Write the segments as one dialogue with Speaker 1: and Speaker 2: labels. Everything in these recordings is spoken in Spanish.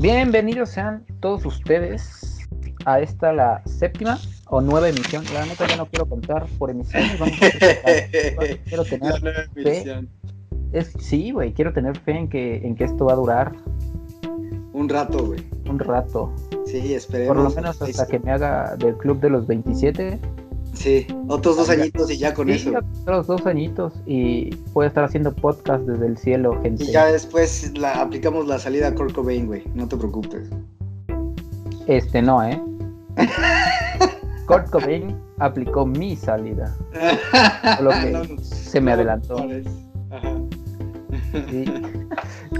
Speaker 1: Bienvenidos sean todos ustedes a esta la séptima o nueva emisión. La neta ya no quiero contar por emisiones. Vamos a quiero tener fe. Es, sí, güey, quiero tener fe en que, en que esto va a durar.
Speaker 2: Un rato, güey.
Speaker 1: Un rato.
Speaker 2: Sí, esperemos.
Speaker 1: Por lo menos hasta que me haga del club de los 27.
Speaker 2: Sí, otros dos añitos y ya con eso.
Speaker 1: Otros dos añitos y puedo estar haciendo podcast desde el cielo, gente.
Speaker 2: Y ya después la, aplicamos la salida a Kurt Cobain, güey. No te preocupes.
Speaker 1: Este no, ¿eh? Kurt Cobain aplicó mi salida. Lo que se me adelantó.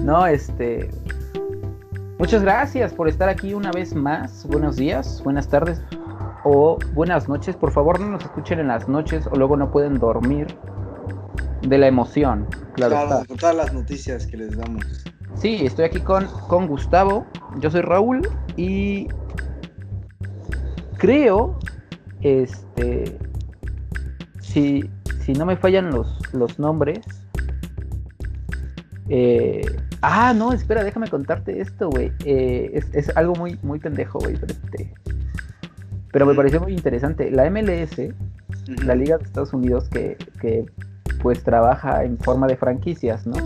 Speaker 1: No, este. Muchas gracias por estar aquí una vez más. Buenos días, buenas tardes o buenas noches. Por favor, no nos escuchen en las noches o luego no pueden dormir de la emoción.
Speaker 2: Claro, con todas las noticias que les damos.
Speaker 1: Sí, estoy aquí con, con Gustavo. Yo soy Raúl y creo, este, si, si no me fallan los, los nombres, eh, ah, no, espera, déjame contarte esto, güey. Eh, es, es, algo muy, muy pendejo, güey, pero este, pero me pareció muy interesante. La MLS, la Liga de Estados Unidos, que, que, pues trabaja en forma de franquicias, ¿no?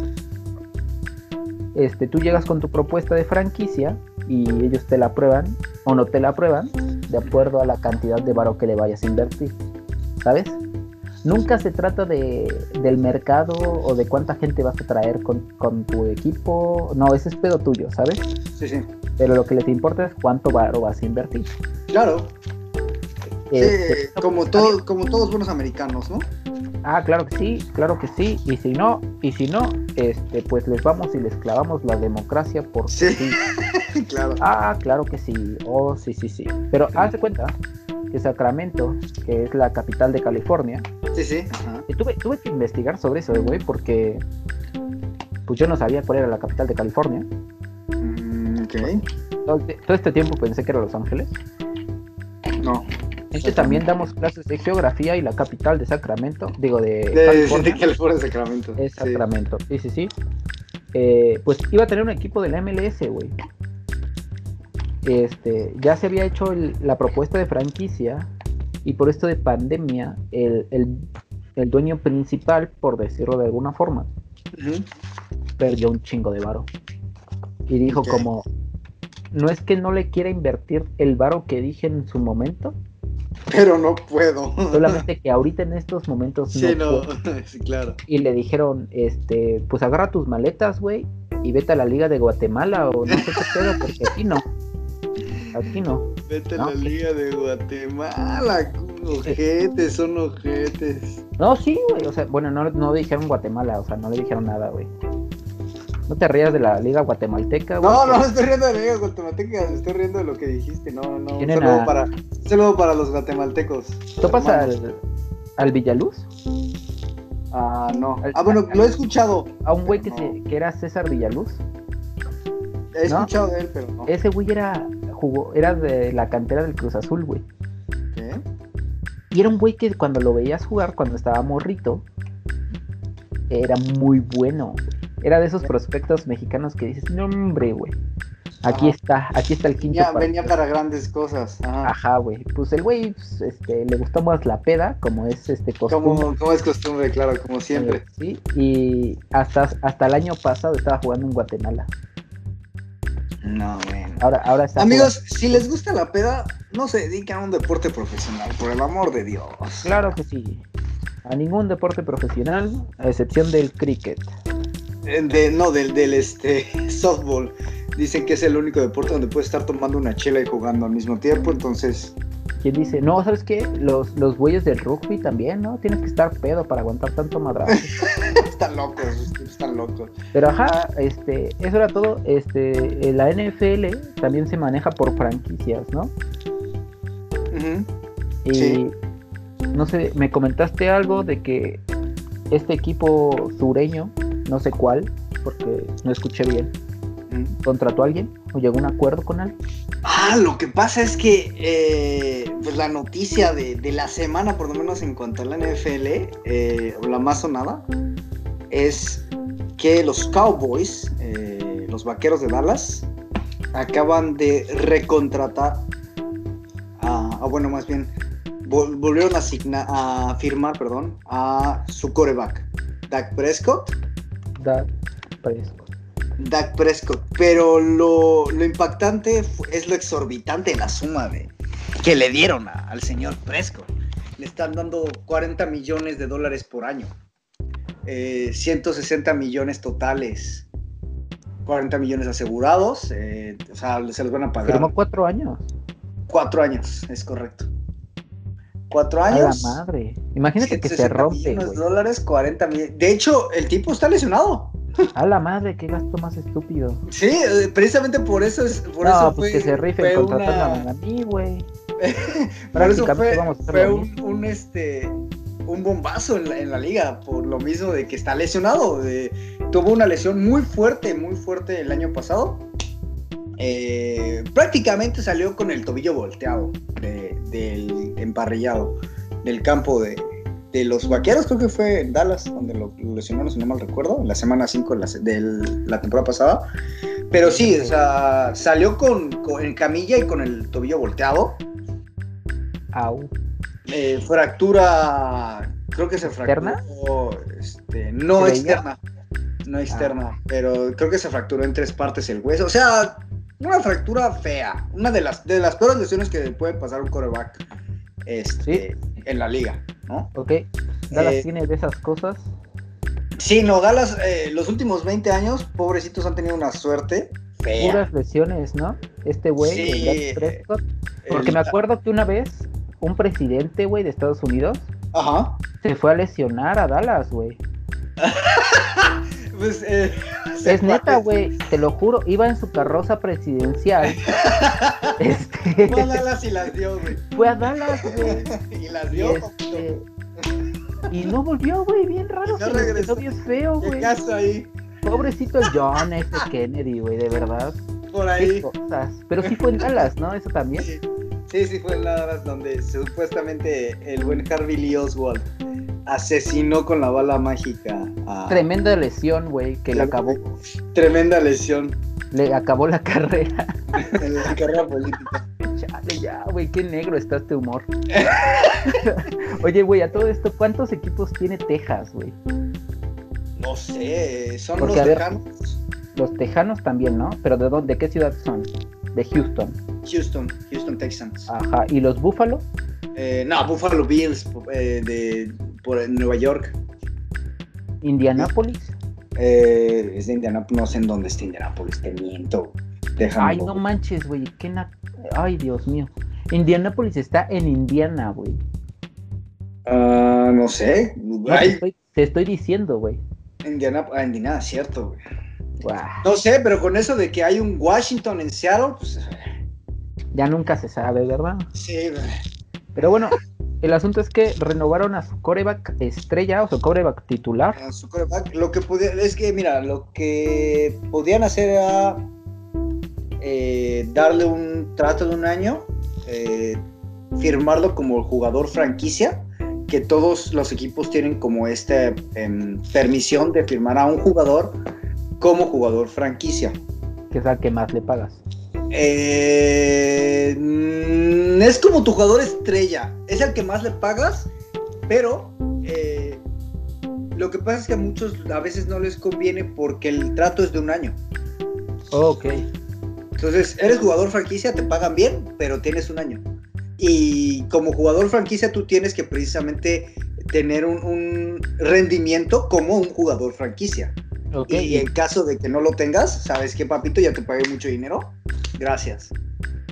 Speaker 1: Este, tú llegas con tu propuesta de franquicia y ellos te la aprueban o no te la aprueban de acuerdo a la cantidad de varo que le vayas a invertir, ¿sabes? Nunca se trata de, del mercado o de cuánta gente vas a traer con, con, tu equipo. No, ese es pedo tuyo, ¿sabes?
Speaker 2: Sí, sí.
Speaker 1: Pero lo que les importa es cuánto varo vas a invertir.
Speaker 2: Claro. Este, como, todo, como todos buenos americanos, ¿no?
Speaker 1: Ah, claro que sí, claro que sí. Y si no, y si no, este, pues les vamos y les clavamos la democracia por
Speaker 2: sí. claro.
Speaker 1: Ah, claro que sí. Oh, sí, sí, sí. Pero haz de cuenta que Sacramento, que es la capital de California.
Speaker 2: Sí, sí.
Speaker 1: Tuve, tuve que investigar sobre eso, güey, porque pues yo no sabía cuál era la capital de California.
Speaker 2: Mm, ok.
Speaker 1: Todo, todo, este tiempo pensé que era Los Ángeles.
Speaker 2: No.
Speaker 1: Este también damos clases de geografía y la capital de Sacramento, digo de,
Speaker 2: de California. De California, Sacramento.
Speaker 1: Es Sacramento, sí, sí, sí. Eh, pues iba a tener un equipo de la MLS, güey. Este, ya se había hecho el, la propuesta de franquicia y por esto de pandemia, el, el, el dueño principal, por decirlo de alguna forma, uh -huh. perdió un chingo de varo. Y dijo okay. como, no es que no le quiera invertir el varo que dije en su momento,
Speaker 2: pero no puedo.
Speaker 1: Solamente que ahorita en estos momentos
Speaker 2: sí, no, no sí, claro.
Speaker 1: Y le dijeron, este, pues agarra tus maletas, güey, y vete a la Liga de Guatemala o no sé qué pedo, porque aquí no. Aquí no.
Speaker 2: Vete a la Liga de Guatemala, ojetes, son ojetes.
Speaker 1: No, sí, güey, o sea, bueno, no, no dijeron Guatemala, o sea, no le dijeron nada, güey. No te rías de la Liga Guatemalteca,
Speaker 2: güey. No, no, no estoy riendo de la Liga Guatemalteca, me estoy riendo de lo que dijiste. No, no. Un saludo, a... para, un saludo para los guatemaltecos.
Speaker 1: ¿Topas al, al Villaluz?
Speaker 2: Ah, no. Al, ah, bueno, lo he escuchado.
Speaker 1: A un güey que, no. que era César Villaluz.
Speaker 2: He escuchado de él, pero no.
Speaker 1: Ese güey era, jugó, era de la cantera del Cruz Azul, güey.
Speaker 2: ¿Qué?
Speaker 1: Y era un güey que cuando lo veías jugar, cuando estaba morrito, era muy bueno, güey era de esos prospectos mexicanos que dices, no hombre, güey. Aquí Ajá. está, aquí está el quinto.
Speaker 2: Ya, venía para grandes cosas.
Speaker 1: Ajá, güey. Pues el güey pues, este, le gustó más la peda, como es este costumbre.
Speaker 2: Como, como es costumbre, claro, como siempre.
Speaker 1: Eh, sí, y hasta, hasta el año pasado estaba jugando en Guatemala.
Speaker 2: No, bueno.
Speaker 1: Ahora, ahora está
Speaker 2: Amigos, jugando. si les gusta la peda, no se dediquen a un deporte profesional, por el amor de Dios.
Speaker 1: Claro que sí. A ningún deporte profesional, a excepción del cricket.
Speaker 2: De, no, del, del este, softball. Dicen que es el único deporte donde puedes estar tomando una chela y jugando al mismo tiempo, entonces...
Speaker 1: ¿Quién dice? No, ¿sabes qué? Los, los güeyes del rugby también, ¿no? Tienes que estar pedo para aguantar tanto madrazo.
Speaker 2: están locos, están locos.
Speaker 1: Pero ajá, este, eso era todo. Este, la NFL también se maneja por franquicias, ¿no?
Speaker 2: Uh -huh.
Speaker 1: Y sí. no sé, me comentaste algo de que este equipo sureño no sé cuál, porque no escuché bien. ¿Contrató a alguien? ¿O llegó a un acuerdo con él?
Speaker 2: Ah, lo que pasa es que eh, pues la noticia de, de, la semana, por lo menos en cuanto a la NFL, eh, o la más sonada, es que los Cowboys, eh, los vaqueros de Dallas, acaban de recontratar a, bueno, más bien, volvieron a, a firmar, perdón, a su coreback, Dak Prescott.
Speaker 1: Dak Prescott.
Speaker 2: Dak Prescott, pero lo, impactante es lo exorbitante de la suma de, que le dieron al señor Prescott. Le están dando 40 millones de dólares por año. 160 eh, millones totales. 40 millones asegurados. Eh, o sea, se los van a pagar.
Speaker 1: Firmó cuatro años.
Speaker 2: Cuatro años, es correcto. Cuatro años.
Speaker 1: A la madre. Imagínate que se rompe.
Speaker 2: Millones dólares, 40 millones. De hecho, el tipo está lesionado.
Speaker 1: A la madre, qué gasto más estúpido.
Speaker 2: Sí, eh, precisamente por eso es. Por eso
Speaker 1: pues
Speaker 2: fue,
Speaker 1: que se rife contratando a mí, güey.
Speaker 2: por eso fue, fue un, un, este un bombazo en la, liga por lo mismo de que está lesionado. tuvo una lesión muy fuerte, muy fuerte el año pasado. Eh, prácticamente salió con el tobillo volteado del emparrillado del campo de, los vaqueros, creo que fue en Dallas, donde lo, lesionaron, si no mal recuerdo, en la semana 5 de la, temporada pasada. Pero sí, o sea, salió con, con camilla y con el tobillo volteado.
Speaker 1: Au.
Speaker 2: Eh, fractura, creo que se fracturó. Este, no externa. No ah. externa, pero creo que se fracturó en tres partes el hueso. O sea, una fractura fea. Una de las, de las peores lesiones que puede pasar un coreback este, en la liga, ¿no?
Speaker 1: Ok. Dallas eh, tiene de esas cosas.
Speaker 2: Sí, no, Dallas, eh, los últimos 20 años, pobrecitos han tenido una suerte fea.
Speaker 1: Puras lesiones, ¿no? Este güey, sí, Prescott. Porque me acuerdo que una vez un presidente, güey, de Estados Unidos
Speaker 2: Ajá.
Speaker 1: se fue a lesionar a Dallas, güey.
Speaker 2: pues, eh,
Speaker 1: es neta, güey, te lo juro, iba en su carroza presidencial.
Speaker 2: este... Fue a Dallas y las dio, güey.
Speaker 1: Fue a Dallas, güey.
Speaker 2: y las dio.
Speaker 1: Y, este... y no volvió, güey, bien raro. No regresó. bien feo, güey.
Speaker 2: ¿Qué caso ahí?
Speaker 1: Pobrecito el John F. Kennedy, güey, de verdad.
Speaker 2: Por ahí.
Speaker 1: Pero sí fue en Dallas, ¿no? Eso también.
Speaker 2: Sí. Sí, sí, fue en Dallas donde supuestamente el buen Harvey Lee Oswald asesinó con la bala mágica a...
Speaker 1: Tremenda lesión, güey, que le acabó.
Speaker 2: Tremenda lesión.
Speaker 1: Le acabó la carrera.
Speaker 2: la carrera política.
Speaker 1: Chale, ya, güey, qué negro está este humor. Oye, güey, a todo esto, ¿cuántos equipos tiene Texas, güey?
Speaker 2: No sé, son los tejanos.
Speaker 1: Los tejanos también, ¿no? Pero ¿de dónde? ¿De qué ciudad son? De Houston.
Speaker 2: Houston, Houston Texans.
Speaker 1: Ajá, ¿y los Buffalo?
Speaker 2: Eh, no, Buffalo Bills eh, de por Nueva York.
Speaker 1: ¿Indianapolis?
Speaker 2: Eh, es de Indianapolis, no sé en dónde está Indianapolis, te miento.
Speaker 1: Ay, no manches, güey. Qué Ay, Dios mío. Indianapolis está en Indiana, güey.
Speaker 2: Ah, no sé.
Speaker 1: te, estoy, diciendo, güey.
Speaker 2: Indiana, ah, Indiana, cierto, güey. No sé, pero con eso de que hay un Washington en Seattle, pues.
Speaker 1: Ya nunca se sabe, ¿verdad?
Speaker 2: Sí, güey.
Speaker 1: Pero bueno, el asunto es que renovaron a su coreback estrella o su coreback titular.
Speaker 2: A su coreback. Lo que podía, es que, mira, lo que podían hacer era eh, darle un trato de un año, eh, firmarlo como jugador franquicia, que todos los equipos tienen como esta em, permisión de firmar a un jugador como jugador franquicia.
Speaker 1: Que es al que más le pagas.
Speaker 2: Eh, es como tu jugador estrella. Es el que más le pagas, pero eh, lo que pasa es que a muchos a veces no les conviene porque el trato es de un año.
Speaker 1: ok.
Speaker 2: Entonces, eres jugador franquicia, te pagan bien, pero tienes un año. Y como jugador franquicia, tú tienes que precisamente tener un rendimiento como un jugador franquicia. Y en caso de que no lo tengas, ¿sabes qué, papito? Ya te pagué mucho dinero. Gracias.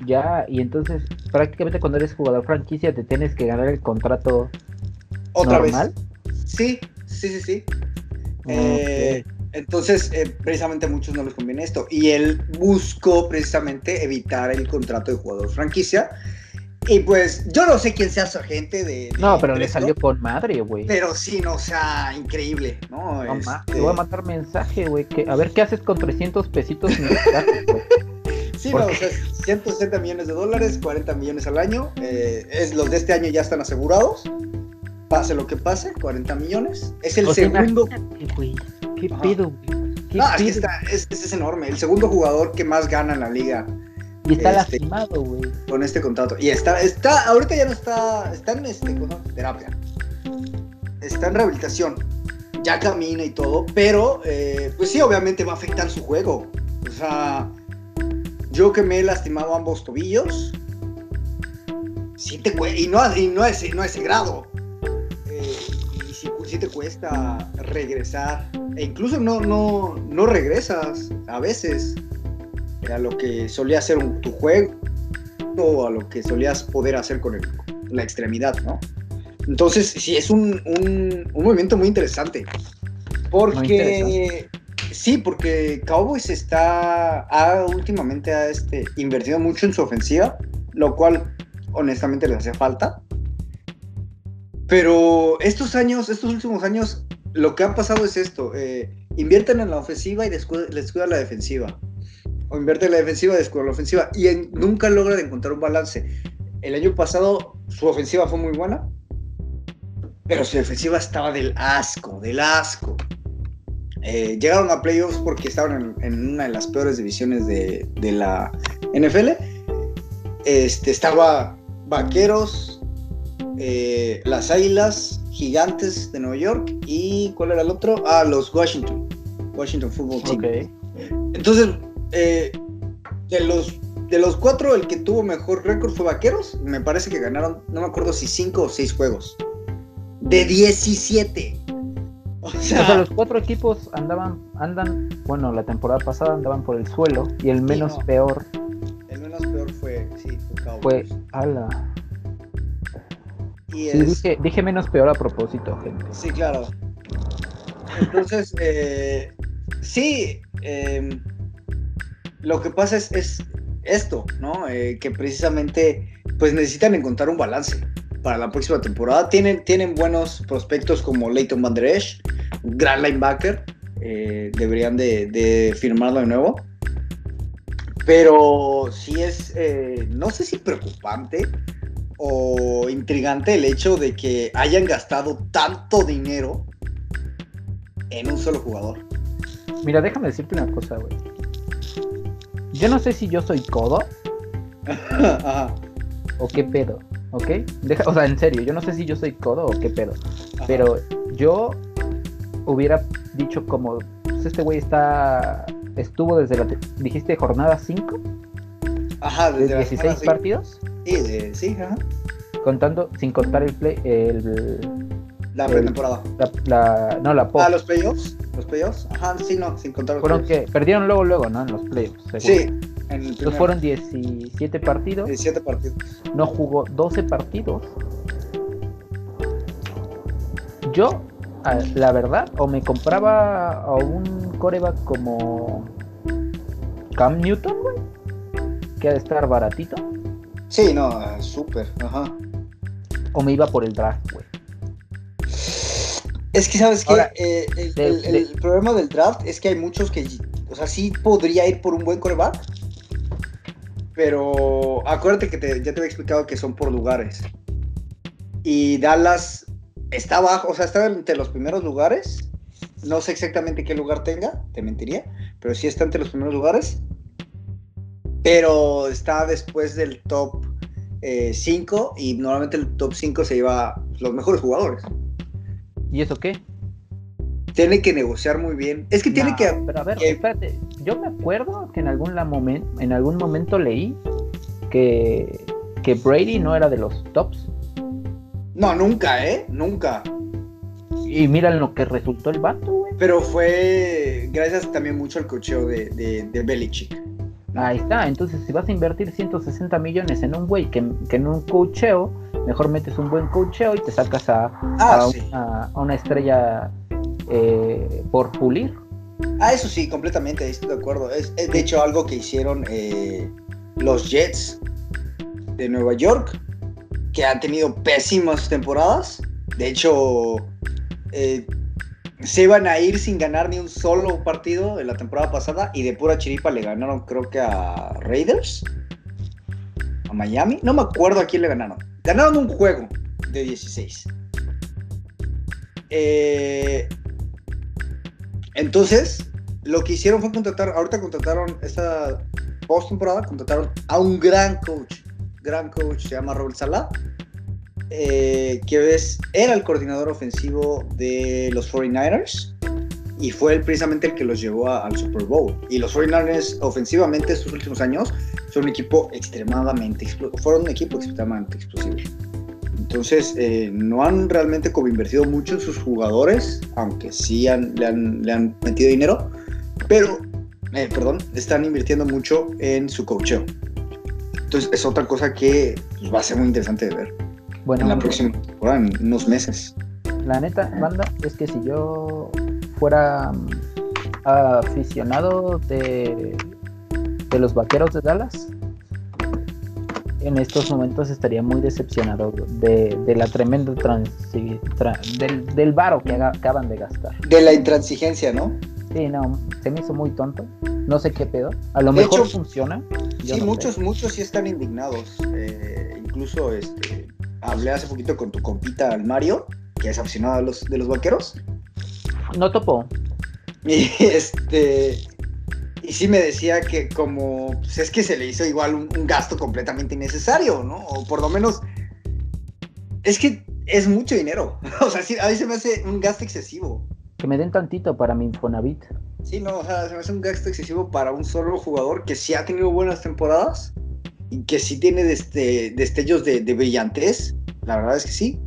Speaker 1: Ya, y entonces prácticamente cuando eres jugador franquicia te tienes que ganar el contrato
Speaker 2: otra normal? vez. Sí, sí, sí, sí. Eh, entonces, eh, precisamente a muchos no les conviene esto. Y él buscó precisamente evitar el contrato de jugador franquicia y pues yo no sé quién sea su agente de...
Speaker 1: no, pero le salió con madre, güey.
Speaker 2: Pero sí, no, o sea, increíble, ¿no?
Speaker 1: no este... Te voy a mandar mensaje, güey. Que, a ver qué haces con 300 pesitos en
Speaker 2: güey. Sí, no, o sea, 160 millones de dólares, 40 millones al año. Eh, es, los de este año ya están asegurados. Pase lo que pase, 40 millones. Es el segundo.
Speaker 1: ¿Qué pedo, güey?
Speaker 2: No, es que es, enorme. El segundo jugador que más gana en la liga.
Speaker 1: Y está este, lastimado, güey.
Speaker 2: Con este contrato. Y está, está, ahorita ya no está, está en este, terapia. Está en rehabilitación. Ya camina y todo, pero eh, pues sí, obviamente va a afectar su juego. O sea, yo que me he lastimado ambos tobillos, sí te y no, y no, es, no ese grado. Eh, y sí, te cuesta regresar. E incluso no, no, no regresas a veces a lo que solía ser tu juego o a lo que solías poder hacer con la extremidad, ¿no? Entonces, sí, es un, un, movimiento muy interesante. Porque, sí, porque Cowboys está, ha, últimamente ha este, invertido mucho en su ofensiva, lo cual honestamente les hace falta. Pero estos años, estos últimos años, lo que ha pasado es esto. Eh, invierten en la ofensiva y les cuida la defensiva. O invierten en la defensiva y descuidan la ofensiva. Y nunca logran encontrar un balance. El año pasado su ofensiva fue muy buena. Pero su defensiva estaba del asco, del asco. Eh, llegaron a playoffs porque estaban en, una de las peores divisiones de, de la NFL. Este, estaba Vaqueros, eh, las Águilas, Gigantes de Nueva York y ¿cuál era el otro? Ah, los Washington, Washington Football Team. Entonces, eh, de los de los cuatro, el que tuvo mejor récord fue Vaqueros. Me parece que ganaron, no me acuerdo si cinco o seis juegos. De 17.
Speaker 1: O sea, los cuatro equipos andaban, andan, bueno, la temporada pasada andaban por el suelo y el menos peor.
Speaker 2: El menos peor fue, sí,
Speaker 1: fue ala. Y dije, menos peor a propósito, gente.
Speaker 2: Sí, claro. Entonces, eh, sí, em, lo que pasa es, esto, ¿no? Eh, que precisamente, pues necesitan encontrar un balance para la próxima temporada. Tienen, tienen buenos prospectos como Leighton Van Der Esch, gran linebacker. Eh, deberían de, de firmarlo de nuevo. Pero sí es, eh, no sé si preocupante o intrigante el hecho de que hayan gastado tanto dinero en un solo jugador.
Speaker 1: Mira, déjame decirte una cosa, güey. Yo no sé si yo soy codo. o qué pedo, ¿ok? o sea, en serio, yo no sé si yo soy codo o qué pedo. Pero yo hubiera dicho como, pues este güey está estuvo desde la, dijiste, jornada 5.
Speaker 2: Ajá,
Speaker 1: desde 16 partidos.
Speaker 2: Sí, sí, ajá.
Speaker 1: Contando, sin contar el play, el,
Speaker 2: la pretemporada.
Speaker 1: La, no, la
Speaker 2: Ah, los playoffs. Los playoffs. Ajá, sí, no, sin contar los
Speaker 1: Fueron que perdieron luego, luego, ¿no? En los playoffs.
Speaker 2: Sí.
Speaker 1: En el fueron 17 partidos.
Speaker 2: 17 partidos.
Speaker 1: No jugó 12 partidos. Yo la verdad, o me compraba a un coreback como Cam Newton, güey, que ha de estar baratito.
Speaker 2: Sí, no, súper, ajá.
Speaker 1: O me iba por el draft, güey.
Speaker 2: Es que, ¿sabes que eh, el, problema del draft es que hay muchos que, o sea, sí podría ir por un buen coreback, pero acuérdate que ya te había explicado que son por lugares. Y Dallas está abajo, o sea, está entre los primeros lugares. No sé exactamente qué lugar tenga, te mentiría, pero sí está entre los primeros lugares. Pero está después del top 5 eh, y normalmente el top 5 se lleva los mejores jugadores.
Speaker 1: ¿Y eso qué?
Speaker 2: Tiene que negociar muy bien. Es que tiene que.
Speaker 1: Pero a ver, espérate. Yo me acuerdo que en algún, en algún momento leí que, que Brady no era de los tops.
Speaker 2: No, nunca, ¿eh? Nunca.
Speaker 1: Y mira lo que resultó el vato, güey.
Speaker 2: Pero fue gracias también mucho al cocheo de, de, de Belichick.
Speaker 1: Ahí está, entonces si vas a invertir 160 millones en un güey que, en un cocheo, mejor metes un buen cocheo y te sacas a, ah, una estrella eh, por pulir.
Speaker 2: Ah, eso sí, completamente, estoy de acuerdo. Es, de hecho algo que hicieron eh, los Jets de Nueva York que han tenido pésimas temporadas. De hecho, eh, se iban a ir sin ganar ni un solo partido en la temporada pasada y de pura chiripa le ganaron creo que a Raiders, a Miami, no me acuerdo a quién le ganaron. Ganaron un juego de 16. Eh, entonces, lo que hicieron fue contratar, ahorita contrataron esta post-temporada, contrataron a un gran coach, gran coach, se llama Robert Salah, eh, que es, era el coordinador ofensivo de los 49ers y fue él precisamente el que los llevó al Super Bowl. Y los 49ers ofensivamente estos últimos años son un equipo extremadamente, fueron un equipo extremadamente explosivo. Entonces, eh, no han realmente como invertido mucho en sus jugadores, aunque sí le, han, le, han, metido dinero, pero, eh, perdón, están invirtiendo mucho en su coacheo. Entonces, es otra cosa que pues, va a ser muy interesante de ver bueno, en la próxima temporada, en unos meses.
Speaker 1: La neta, banda, es que si yo fuera mm, aficionado de, de los vaqueros de Dallas, en estos momentos estaría muy decepcionado de, la tremenda del, del varo que acaban de gastar.
Speaker 2: De la intransigencia, ¿no?
Speaker 1: Sí, no, se me hizo muy tonto. No sé qué pedo. A lo mejor funciona.
Speaker 2: Sí, muchos, muchos sí están indignados. Eh, incluso este, hablé hace poquito con tu compita, Mario, que es aficionado de los, de los vaqueros.
Speaker 1: No topo.
Speaker 2: Y este y sí me decía que como, pues es que se le hizo igual un, gasto completamente innecesario, ¿no? O por lo menos, es que es mucho dinero. o sea, sí, a mí se me hace un gasto excesivo.
Speaker 1: Que me den tantito para mi Infonavit.
Speaker 2: Sí, no, o sea, se me hace un gasto excesivo para un solo jugador que sí ha tenido buenas temporadas y que sí tiene este, destellos de, de brillantez. La verdad es que sí.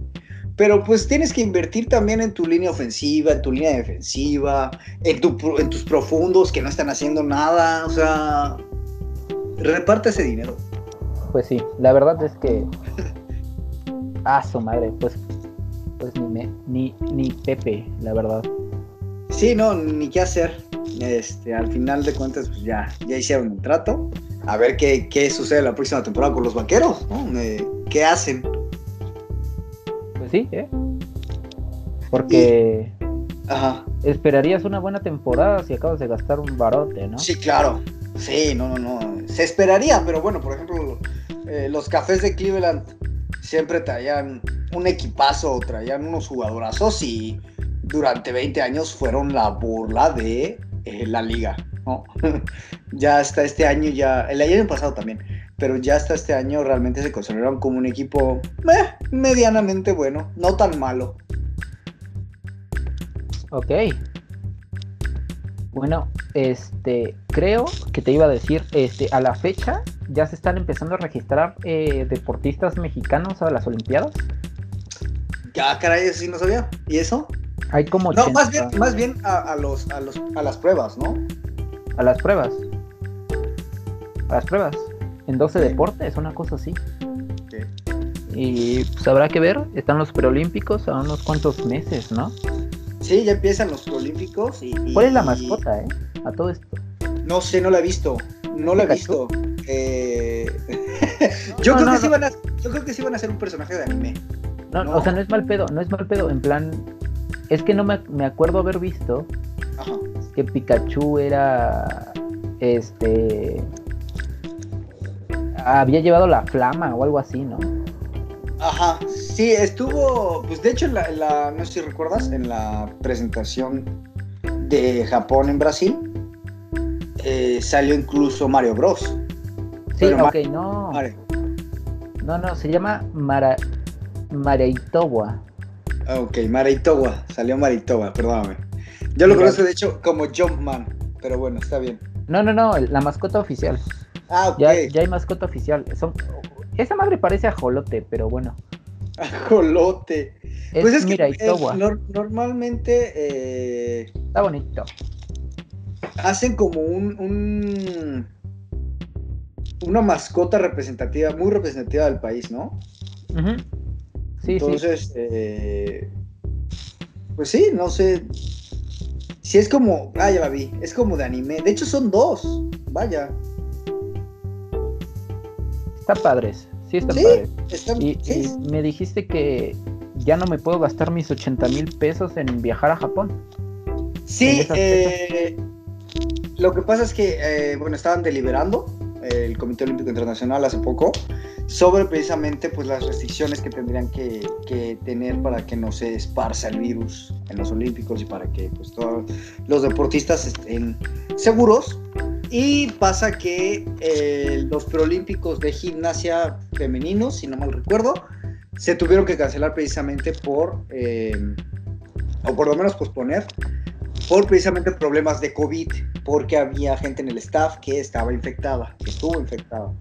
Speaker 2: Pero pues tienes que invertir también en tu línea ofensiva, en tu línea defensiva, en, en tus profundos que no están haciendo nada. O sea, reparte ese dinero.
Speaker 1: Pues sí, la verdad es que. ah, su madre, pues. Pues ni, ni, ni Pepe, la verdad.
Speaker 2: Sí, no, ni qué hacer. Este, al final de cuentas, pues ya, ya hicieron un trato. A ver qué, qué sucede la próxima temporada con los vaqueros, ¿no? Eh, ¿Qué hacen?
Speaker 1: Sí, ¿eh? Porque esperarías una buena temporada si acabas de gastar un barote, ¿no?
Speaker 2: Sí, claro. Sí, no, no, no. Se esperaría, pero bueno, por ejemplo, eh, los cafés de Cleveland siempre traían un equipazo, traían unos jugadorazos y durante 20 años fueron la burla de eh, la liga, ¿no? ya hasta este año, ya, el año pasado también, pero ya hasta este año realmente se consideraron como un equipo eh, medianamente bueno, no tan malo.
Speaker 1: Ok. Bueno, este, creo que te iba a decir, este, a la fecha ya se están empezando a registrar eh, deportistas mexicanos a las Olimpiadas.
Speaker 2: Ya, caray, eso sí no sabía. ¿Y eso?
Speaker 1: Hay como
Speaker 2: No, más bien, más bien a, los, a, los, a las pruebas, ¿no?
Speaker 1: A las pruebas. A las pruebas en 12 deportes, una cosa así. Y pues habrá que ver, están los preolímpicos a unos cuantos meses, ¿no?
Speaker 2: Sí, ya empiezan los preolímpicos y,
Speaker 1: ¿Cuál es la mascota, eh? A todo esto.
Speaker 2: No sé, no la he visto. No la he visto. Eh, yo, creo que sí van a, yo creo que sí van a ser un personaje de anime.
Speaker 1: No, o sea, no es mal pedo, no es mal pedo. En plan, es que no me, me acuerdo haber visto que Pikachu era este había llevado la flama o algo así, ¿no?
Speaker 2: Ajá, sí, estuvo, pues de hecho, en la, no sé si recuerdas, en la presentación de Japón en Brasil, eh, salió incluso Mario Bros.
Speaker 1: Sí, ok, no. No, no, se llama Mara, Mareitowa.
Speaker 2: Ok, Mareitowa, salió Mareitowa, perdóname. Yo lo conozco de hecho como Jumpman, pero bueno, está bien.
Speaker 1: No, no, no, la mascota oficial.
Speaker 2: Ah,
Speaker 1: ya, hay mascota oficial. Son... Esa madre parece ajolote, pero bueno.
Speaker 2: Ajolote.
Speaker 1: pues es que eh,
Speaker 2: normalmente. Eh,
Speaker 1: Está bonito.
Speaker 2: Hacen como un, Una mascota representativa, muy representativa del país, ¿no? Sí, Entonces, eh, pues sí, no sé. Si es como. Ah, ya la vi. Es como de anime. De hecho, son dos. Vaya.
Speaker 1: Están padres, sí están padres. y, me dijiste que ya no me puedo gastar mis 80 mil pesos en viajar a Japón.
Speaker 2: Sí, eh, lo que pasa es que, eh, bueno, estaban deliberando el Comité Olímpico Internacional hace poco sobre precisamente pues las restricciones que tendrían que, tener para que no se esparza el virus en los Olímpicos y para que pues todos los deportistas estén seguros. Y pasa que eh, los preolímpicos de gimnasia femeninos, si no mal recuerdo, se tuvieron que cancelar precisamente por, eh, o por lo menos posponer, por precisamente problemas de COVID, porque había gente en el staff que estaba infectada, que estuvo infectada.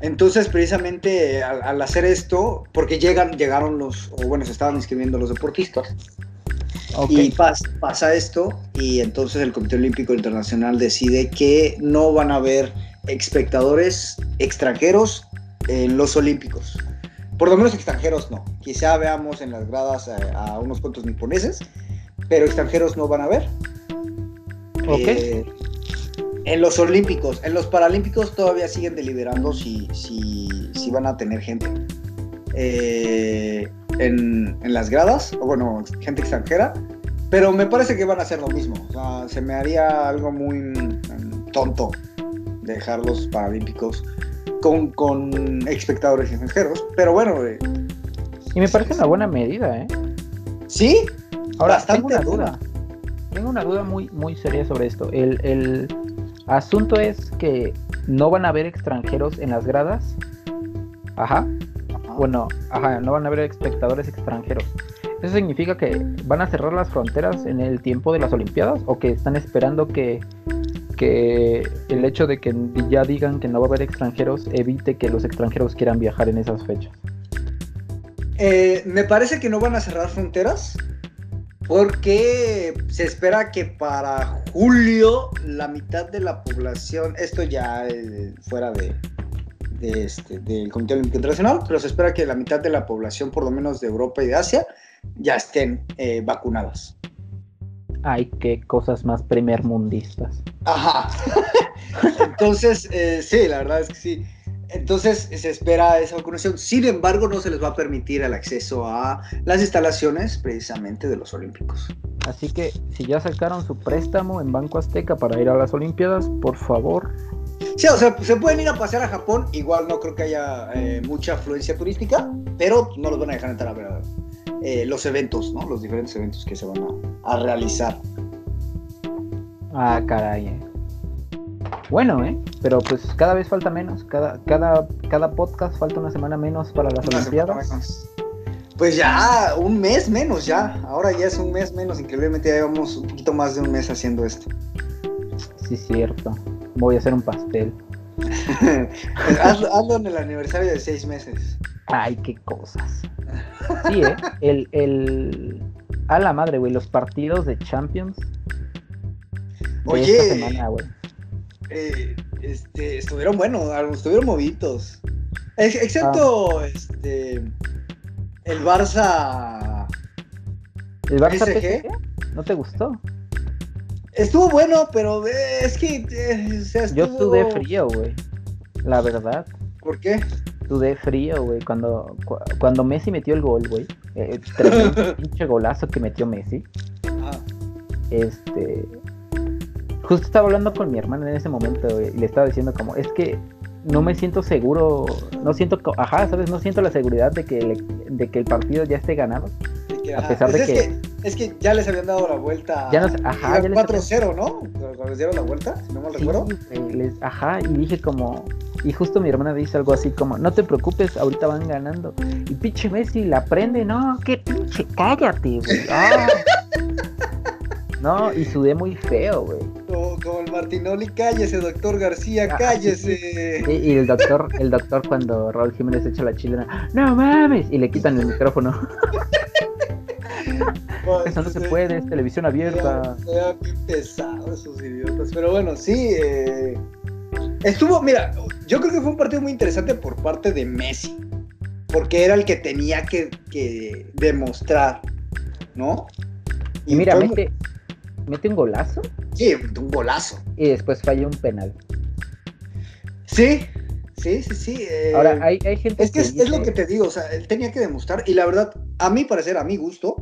Speaker 2: Entonces, precisamente al, hacer esto, porque llegan, llegaron los, o bueno, se estaban inscribiendo los deportistas, y pasa esto, y entonces el Comité Olímpico Internacional decide que no van a haber espectadores extranjeros en los Olímpicos. Por lo menos extranjeros no. Quizá veamos en las gradas a, unos cuantos niponeses, pero extranjeros no van a ver.
Speaker 1: Ok.
Speaker 2: Eh, en los Olímpicos, en los Paralímpicos todavía siguen deliberando si, si, van a tener gente eh, en, las gradas, o bueno, gente extranjera, pero me parece que van a hacer lo mismo. O sea, se me haría algo muy mm, tonto dejar los Paralímpicos con, con espectadores extranjeros, pero bueno. Eh,
Speaker 1: y me parece una buena medida, ¿eh?
Speaker 2: Sí,
Speaker 1: ahora tengo una duda. Tengo una duda muy, muy seria sobre esto. El, el, Asunto es que no van a haber extranjeros en las gradas. Ajá. Bueno, ajá, no van a haber espectadores extranjeros. ¿Eso significa que van a cerrar las fronteras en el tiempo de las Olimpiadas? ¿O que están esperando que, que el hecho de que ya digan que no va a haber extranjeros evite que los extranjeros quieran viajar en esas fechas?
Speaker 2: Eh, me parece que no van a cerrar fronteras porque se espera que para julio la mitad de la población, esto ya eh, fuera de, este, del Comité Olímpico Internacional, pero se espera que la mitad de la población, por lo menos de Europa y de Asia, ya estén eh, vacunadas.
Speaker 1: Ay, qué cosas más primermundistas.
Speaker 2: Ajá. Entonces, eh, sí, la verdad es que sí. Entonces se espera esa vacunación. Sin embargo, no se les va a permitir el acceso a las instalaciones precisamente de los Olímpicos.
Speaker 1: Así que si ya sacaron su préstamo en Banco Azteca para ir a las Olimpiadas, por favor.
Speaker 2: Sí, o sea, se pueden ir a pasear a Japón. Igual no creo que haya eh, mucha afluencia turística, pero no los van a dejar entrar a ver eh, los eventos, ¿no? Los diferentes eventos que se van a, a realizar.
Speaker 1: Ah, caray. Eh. Bueno, ¿eh? Pero pues cada vez falta menos. Cada, cada, cada podcast falta una semana menos para las Olimpiadas.
Speaker 2: Pues ya, un mes menos ya. Ahora ya es un mes menos. Increíblemente ya llevamos un poquito más de un mes haciendo esto.
Speaker 1: Sí, cierto. Voy a hacer un pastel.
Speaker 2: hazlo, en el aniversario de seis meses.
Speaker 1: Ay, qué cosas. Sí, ¿eh? El, el... A la madre, güey. Los partidos de Champions.
Speaker 2: Oye. esta semana, güey eh, este, estuvieron buenos, estuvieron movitos. excepto ah. este el Barça.
Speaker 1: ¿El Barça PSG? ¿No te gustó?
Speaker 2: Estuvo bueno, pero eh, es que eh,
Speaker 1: Yo sudé frío, güey. La verdad.
Speaker 2: ¿Por qué?
Speaker 1: Sudé frío, güey. Cuando, cuando Messi metió el gol, güey. Eh, el pinche golazo que metió Messi. Este justo estaba hablando con mi hermana en ese momento y le estaba diciendo como, es que no me siento seguro, no siento, ajá, ¿sabes? No siento la seguridad de que, de que el partido ya esté ganado.
Speaker 2: a pesar de que, Es que ya les habían dado la vuelta.
Speaker 1: Ya ajá,
Speaker 2: 4-0, ¿no? Cuando les dieron la vuelta, si no mal recuerdo.
Speaker 1: ajá, y dije como, y justo mi hermana dice algo así como, no te preocupes, ahorita van ganando. Y pinche Messi la prende, no, qué pinche, cállate, güey. Ah. no, y sudé muy feo, güey
Speaker 2: como el Martinoli, cállese, doctor García, ah, cállese.
Speaker 1: y el doctor, el doctor cuando Raúl Jiménez echa la chilena, no mames, y le quitan el micrófono. Eso no se puede, es televisión abierta.
Speaker 2: Sea bien pesado esos idiotas. Pero bueno, sí. Eh, estuvo, mira, yo creo que fue un partido muy interesante por parte de Messi. Porque era el que tenía que, demostrar, ¿no?
Speaker 1: Y, mira, mete, mete un golazo.
Speaker 2: Sí, un golazo.
Speaker 1: Y después falla un penal.
Speaker 2: Sí, sí, sí, sí.
Speaker 1: Eh, Ahora, hay, gente
Speaker 2: es que, es, lo que te digo, o sea, él tenía que demostrar, y la verdad, a mi parecer, a mi gusto,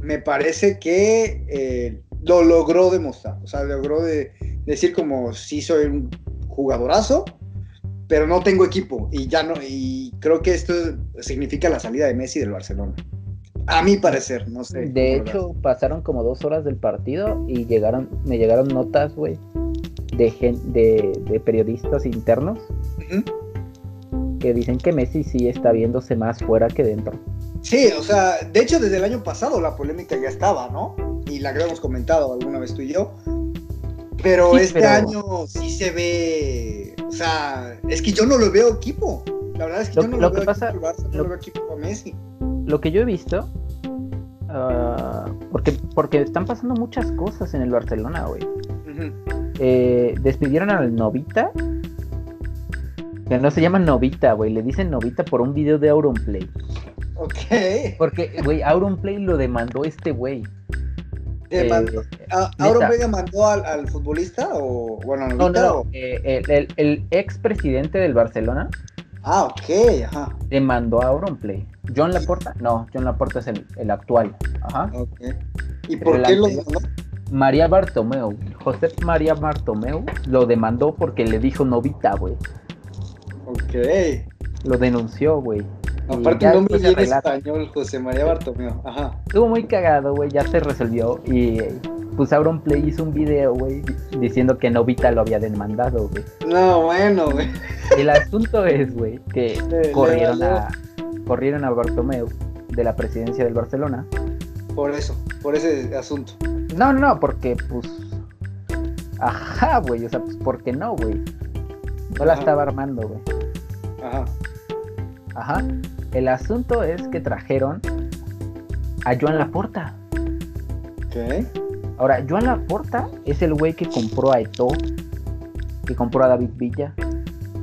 Speaker 2: me parece que eh, lo logró demostrar. O sea, logró de, decir como, sí soy un jugadorazo, pero no tengo equipo y ya no, y creo que esto significa la salida de Messi del Barcelona. A mi parecer, no sé.
Speaker 1: De hecho, pasaron como dos horas del partido y llegaron, me llegaron notas, güey, de, de, de periodistas internos que dicen que Messi sí está viéndose más fuera que dentro.
Speaker 2: Sí, o sea, de hecho desde el año pasado la polémica ya estaba, ¿no? Y la habíamos comentado alguna vez tú y yo. Pero este año sí se ve, o sea, es que yo no lo veo equipo. La verdad es que yo no lo, veo pasa, equipo, lo, veo equipo a Messi.
Speaker 1: Lo que yo he visto, ah, porque, porque están pasando muchas cosas en el Barcelona, güey. Eh, despidieron al Novita, que no se llama Novita, güey, le dicen Novita por un video de Auronplay.
Speaker 2: Ok.
Speaker 1: Porque, güey, Auronplay lo demandó este güey.
Speaker 2: Demandó, eh, ¿Auronplay demandó al, futbolista o, bueno, no, no,
Speaker 1: eh, el, el, ex presidente del Barcelona.
Speaker 2: Ah, ok, ajá.
Speaker 1: Demandó a Auronplay. ¿John Laporta? No, John Laporta es el, el actual. Ajá.
Speaker 2: Ok. ¿Y por qué lo demandó?
Speaker 1: María Bartomeu, José María Bartomeu lo demandó porque le dijo novita, güey.
Speaker 2: Ok.
Speaker 1: Lo denunció, güey.
Speaker 2: Aparte un nombre bien español, José María Bartomeu. Ajá.
Speaker 1: Estuvo muy cagado, güey, ya se resolvió y pues Auron Play hizo un video, güey, diciendo que Novita lo había demandado, güey.
Speaker 2: No, bueno, güey.
Speaker 1: El asunto es, güey, que corrieron a corrieron a Bartomeu de la presidencia del Barcelona.
Speaker 2: Por eso, por ese asunto.
Speaker 1: No, no, porque pues. Ajá, güey. O sea, pues, ¿por qué no, güey? No la estaba armando, güey.
Speaker 2: Ajá.
Speaker 1: Ajá. El asunto es que trajeron a Joan Laporta.
Speaker 2: ¿Qué?
Speaker 1: Ahora, Joan Laporta es el güey que compró a Eto, que compró a David Villa,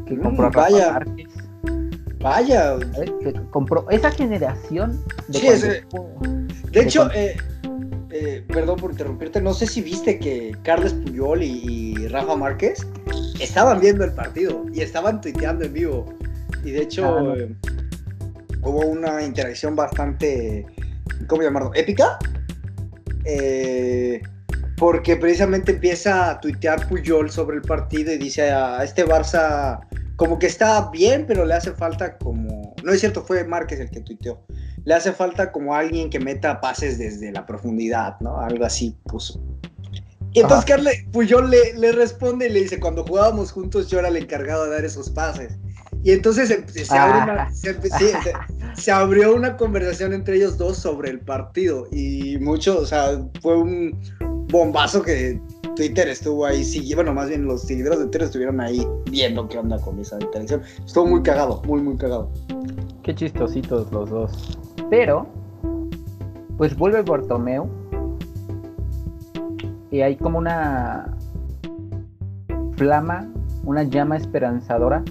Speaker 1: que mm, compró a Rafa
Speaker 2: vaya. Márquez. Vaya.
Speaker 1: Que compró esa generación
Speaker 2: de sí, ese... De, hecho, eh, eh, perdón por interrumpirte, no sé si viste que Carles Puyol y, Rafa Márquez estaban viendo el partido y estaban tuiteando en vivo. Y de hecho, ah, eh, hubo una interacción bastante, ¿cómo llamarlo? Épica. Eh, porque precisamente empieza a tuitear Puyol sobre el partido y dice a este Barça como que está bien, pero le hace falta como... No es cierto, fue Márquez el que tuiteó le hace falta como alguien que meta pases desde la profundidad, ¿no? Algo así puso. Y entonces Carle, yo le, le responde y le dice, cuando jugábamos juntos yo era el encargado de dar esos pases. Y entonces se, abre una, ah. se, abrió una conversación entre ellos dos sobre el partido. Y mucho, o sea, fue un bombazo que Twitter estuvo ahí, sí, bueno, más bien los seguidores de Twitter estuvieron ahí viendo qué onda con esa interacción. Estuvo muy cagado, muy, muy cagado.
Speaker 1: Qué chistositos los dos. Pero, pues vuelve Bartomeu. Y hay como una flama, una llama esperanzadora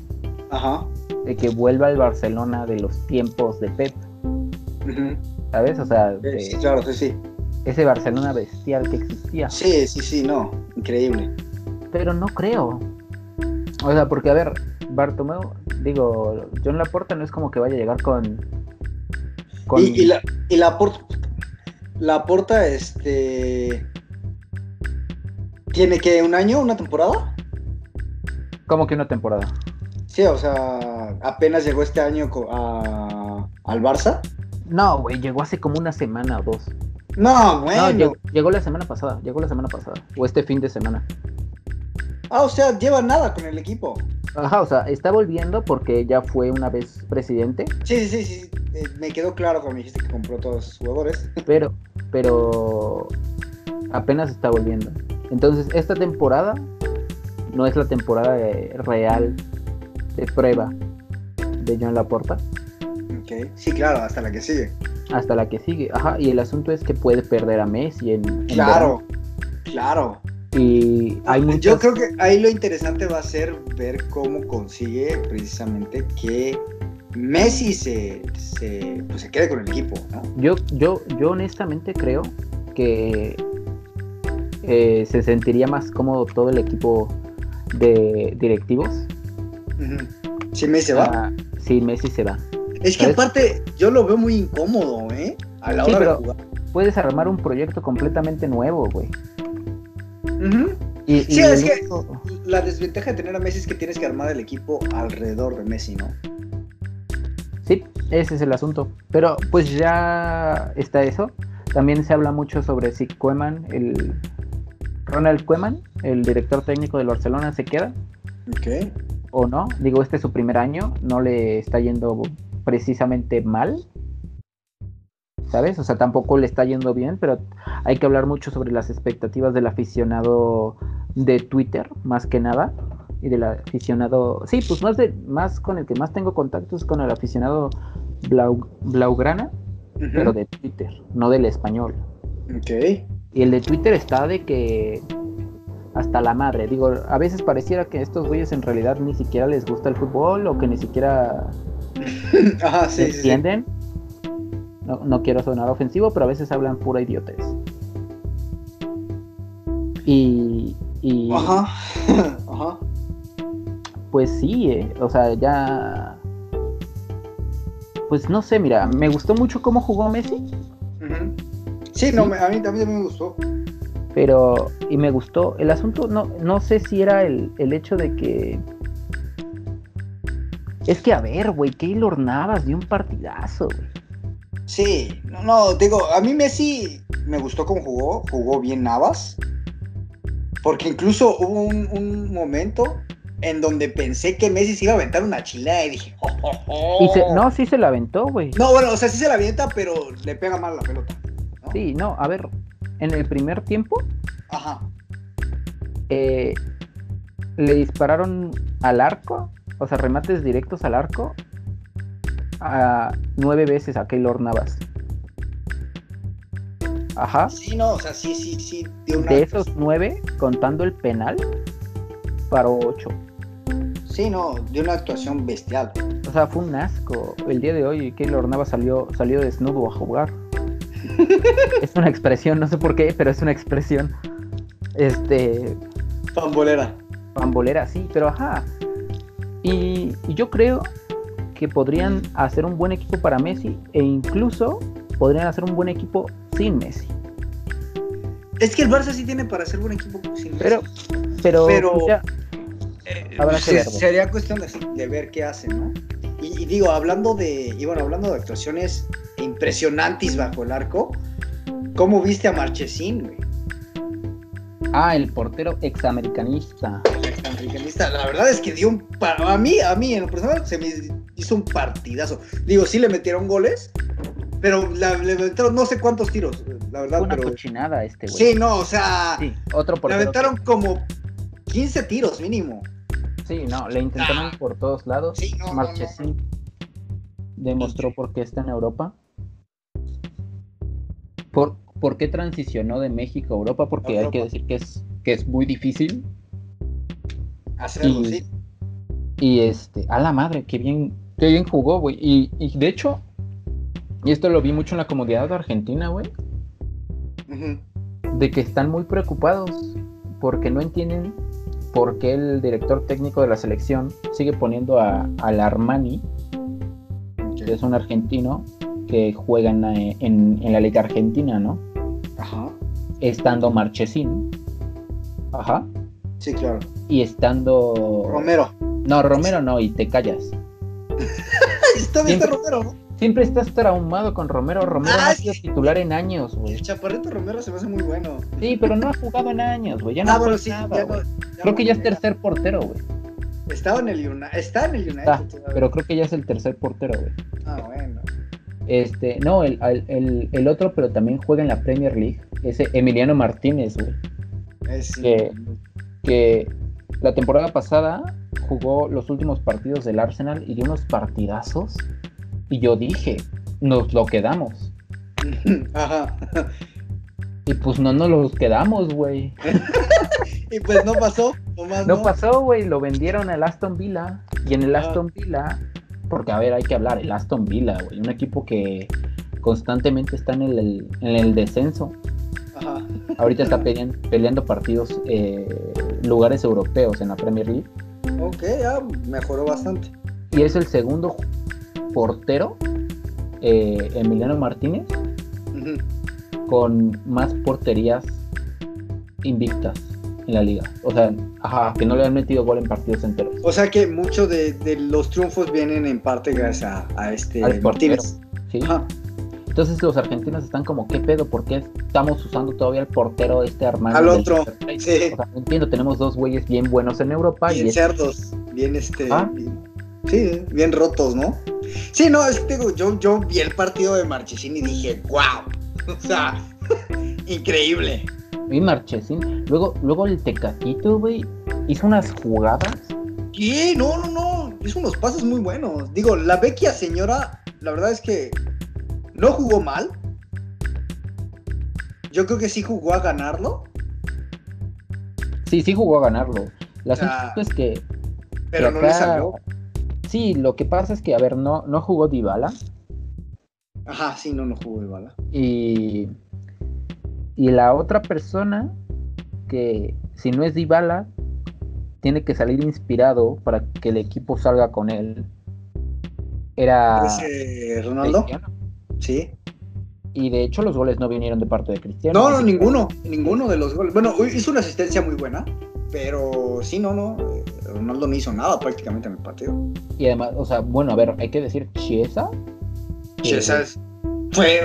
Speaker 1: de que vuelva el Barcelona de los tiempos de Pep. ¿Sabes? O sea,
Speaker 2: sí, claro, sí, sí.
Speaker 1: Ese Barcelona bestial que existía.
Speaker 2: Sí, sí, sí, no, increíble.
Speaker 1: Pero no creo. O sea, porque a ver, Bartomeu, digo, John Laporta no es como que vaya a llegar con
Speaker 2: y, la, y la porta, la porta, este. ¿Tiene que un año, una temporada?
Speaker 1: ¿Cómo que una temporada?
Speaker 2: Sí, o sea, apenas llegó este año a, al Barça.
Speaker 1: No, güey, llegó hace como una semana o dos.
Speaker 2: No, bueno.
Speaker 1: No, llegó, la semana pasada, llegó la semana pasada, o este fin de semana.
Speaker 2: Ah, o sea, lleva nada con el equipo.
Speaker 1: Ajá, o sea, está volviendo porque ya fue una vez presidente.
Speaker 2: Sí, sí, sí, eh, me quedó claro cuando me dijiste que compró todos sus jugadores.
Speaker 1: Pero, pero apenas está volviendo. Entonces, esta temporada no es la temporada real de prueba de John Laporta.
Speaker 2: Ok, sí, claro, hasta la que sigue.
Speaker 1: Hasta la que sigue, ajá, y el asunto es que puede perder a Messi en...
Speaker 2: claro, claro.
Speaker 1: Y hay
Speaker 2: Yo creo que ahí lo interesante va a ser ver cómo consigue precisamente que Messi se, se, pues se quede con el equipo.
Speaker 1: Yo, yo, yo honestamente creo que eh, se sentiría más cómodo todo el equipo de directivos.
Speaker 2: Si Messi se va.
Speaker 1: Ah, si Messi se va.
Speaker 2: Es que aparte yo lo veo muy incómodo, ¿eh? A la hora de jugar.
Speaker 1: Puedes armar un proyecto completamente nuevo, güey.
Speaker 2: sí, es que la desventaja de tener a Messi es que tienes que armar el equipo alrededor de Messi, ¿no?
Speaker 1: Sí, ese es el asunto. Pero pues ya está eso. También se habla mucho sobre si Koeman, el Ronald Koeman, el director técnico del Barcelona, se queda.
Speaker 2: Ok.
Speaker 1: O no. Digo, este es su primer año. No le está yendo precisamente mal. ¿Sabes? O sea, tampoco le está yendo bien, pero hay que hablar mucho sobre las expectativas del aficionado de Twitter, más que nada y del aficionado, sí, pues más de más con el que más tengo contactos con el aficionado Blaugrana, pero de Twitter, no del español.
Speaker 2: Ok.
Speaker 1: Y el de Twitter está de que hasta la madre, digo, a veces pareciera que estos güeyes en realidad ni siquiera les gusta el fútbol o que ni siquiera
Speaker 2: Ajá, sí,
Speaker 1: entienden. No, no quiero sonar ofensivo, pero a veces hablan pura idiotez. Y, y...
Speaker 2: Ajá, ajá
Speaker 1: pues sí, eh, o sea, ya... Pues no sé, mira, me gustó mucho cómo jugó Messi.
Speaker 2: Sí, no, a mí también me gustó.
Speaker 1: Pero, y me gustó, el asunto, no, no sé si era el, hecho de que... Es que, a ver, güey, Keylor Navas dio un partidazo, güey.
Speaker 2: Sí, no, no, digo, a mí Messi me gustó cómo jugó, jugó bien Navas. Porque incluso hubo un, un momento en donde pensé que Messi se iba a aventar una chilada y dije, oh, oh,
Speaker 1: oh". no, sí se la aventó, güey.
Speaker 2: No, bueno, o sea, sí se la avienta, pero le pega mal la pelota.
Speaker 1: Sí, no, a ver, en el primer tiempo,
Speaker 2: Ajá.
Speaker 1: Eh, le dispararon al arco, o sea, remates directos al arco, a nueve veces a Keylor Navas. Ajá.
Speaker 2: Sí, no, o sea, sí, sí, sí.
Speaker 1: De esos nueve, contando el penal, paró ocho.
Speaker 2: Sí, no, de una actuación bestial.
Speaker 1: O sea, fue un asco. El día de hoy Keylor Nava salió, salió desnudo a jugar. Es una expresión, no sé por qué, pero es una expresión. Este.
Speaker 2: Pambolera.
Speaker 1: Pambolera, sí, pero ajá. Y, yo creo que podrían hacer un buen equipo para Messi e incluso podrían hacer un buen equipo sin Messi.
Speaker 2: Es que el Barça sí tiene para hacer buen equipo sin Messi.
Speaker 1: Pero, pero, pero pues
Speaker 2: sería cuestión de, ver qué hacen, ¿no? Y, digo, hablando de, y bueno, hablando de actuaciones impresionantes bajo el arco, ¿cómo viste a Marchesín, güey?
Speaker 1: Ah, el portero examericanista.
Speaker 2: Examericanista, la verdad es que dio un a mí, a mí en lo personal se me hizo un partidazo. Digo, sí le metieron goles, pero le metieron no sé cuántos tiros, la verdad.
Speaker 1: Una
Speaker 2: pero...
Speaker 1: cochinada este güey.
Speaker 2: Sí, no, o sea,
Speaker 1: sí, otro portero.
Speaker 2: Le aventaron como 15 tiros mínimo.
Speaker 1: Sí, no, le intentaron por todos lados.
Speaker 2: Sí,
Speaker 1: Marchesín demostró por qué está en Europa. ¿Por, ¿Por, qué transicionó de México a Europa? Porque hay que decir que es, que es muy difícil.
Speaker 2: Hacerlo,
Speaker 1: y, Y este, a la madre, qué bien, qué bien jugó, güey. Y, y, de hecho, y esto lo vi mucho en la comunidad de Argentina, güey. De que están muy preocupados porque no entienden por qué el director técnico de la selección sigue poniendo a, al Armani, que es un argentino que juega en la, Liga Argentina, ¿no?
Speaker 2: Ajá.
Speaker 1: Estando Marchesín. Ajá.
Speaker 2: Sí, claro.
Speaker 1: Y estando.
Speaker 2: Romero.
Speaker 1: No, Romero no, y te callas.
Speaker 2: Está bien Romero, ¿no?
Speaker 1: Siempre estás traumado con Romero. Romero no ha sido titular en años, güey.
Speaker 2: El chaparrito Romero se me hace muy bueno.
Speaker 1: Sí, pero no ha jugado en años, güey. Ya no ah, sí, Creo que ya es tercer portero, güey.
Speaker 2: Estaba en el United. Está en el United.
Speaker 1: pero creo que ya es el tercer portero, güey.
Speaker 2: Ah, bueno.
Speaker 1: Este, no, el, el, el, otro, pero también juega en la Premier League. Ese Emiliano Martínez, güey. que, que la temporada pasada jugó los últimos partidos del Arsenal y dio unos partidazos y yo dije, nos lo quedamos.
Speaker 2: Ajá.
Speaker 1: Y pues no nos lo quedamos, güey.
Speaker 2: y pues no pasó.
Speaker 1: no, pasó, güey. Lo vendieron al Aston Villa. Y en el Aston Villa, porque a ver, hay que hablar, el Aston Villa, güey. Un equipo que constantemente está en el, en el descenso.
Speaker 2: Ajá.
Speaker 1: Ahorita está peleando, peleando partidos, eh, lugares europeos en la Premier League.
Speaker 2: Ok, ya mejoró bastante.
Speaker 1: Y es el segundo portero, eh, Emiliano Martínez, con más porterías invictas en la liga. O sea, ajá, que no le han metido gol en partidos enteros.
Speaker 2: O sea que muchos de, los triunfos vienen en parte gracias a, este Martínez.
Speaker 1: Sí. Entonces los argentinos están como, ¿qué pedo? ¿Por qué estamos usando todavía el portero este Armando?
Speaker 2: Al otro, sí.
Speaker 1: O sea, no entiendo, tenemos dos güeyes bien buenos en Europa.
Speaker 2: Bien y cerdos, bien este... ¿Ah? sí, bien rotos, ¿no? Sí, no, es que yo, yo vi el partido de Marchesín y dije, wow, o sea, increíble.
Speaker 1: Y Marchesín, luego, luego el Tecatito, güey, hizo unas jugadas.
Speaker 2: ¿Qué? No, no, no, hizo unos pasos muy buenos. Digo, la Vecchia señora, la verdad es que no jugó mal. Yo creo que sí jugó a ganarlo.
Speaker 1: Sí, sí jugó a ganarlo. La o es que.
Speaker 2: Pero no le salió.
Speaker 1: Sí, lo que pasa es que, a ver, no, no jugó Dybala.
Speaker 2: Ajá, sí, no, no jugó Dybala.
Speaker 1: Y. Y la otra persona que, si no es Dybala, tiene que salir inspirado para que el equipo salga con él. Era.
Speaker 2: Ronaldo? Sí.
Speaker 1: Y de hecho los goles no vinieron de parte de Cristiano.
Speaker 2: No, no, ninguno, ninguno de los goles. Bueno, hizo una asistencia muy buena, pero sí, no, no. Ronaldo no hizo nada prácticamente en el partido.
Speaker 1: Y además, o sea, bueno, a ver, hay que decir Chiesa.
Speaker 2: Chiesa fue,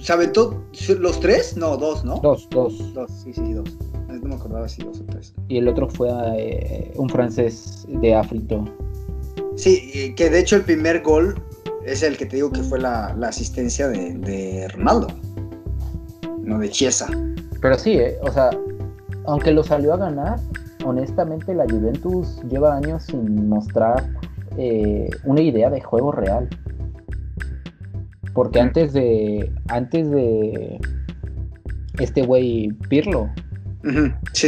Speaker 2: ¿se aventó los tres? No, dos, ¿no?
Speaker 1: Dos, dos.
Speaker 2: Dos, sí, sí, dos. No me acordaba si dos o tres.
Speaker 1: Y el otro fue eh, un francés de África.
Speaker 2: Sí, que de hecho el primer gol es el que te digo que fue la, asistencia de, Ronaldo, no de Chiesa.
Speaker 1: Pero sí, eh, o sea, aunque lo salió a ganar, honestamente la Juventus lleva años sin mostrar eh, una idea de juego real. Porque antes de. Antes de. Este güey Pirlo.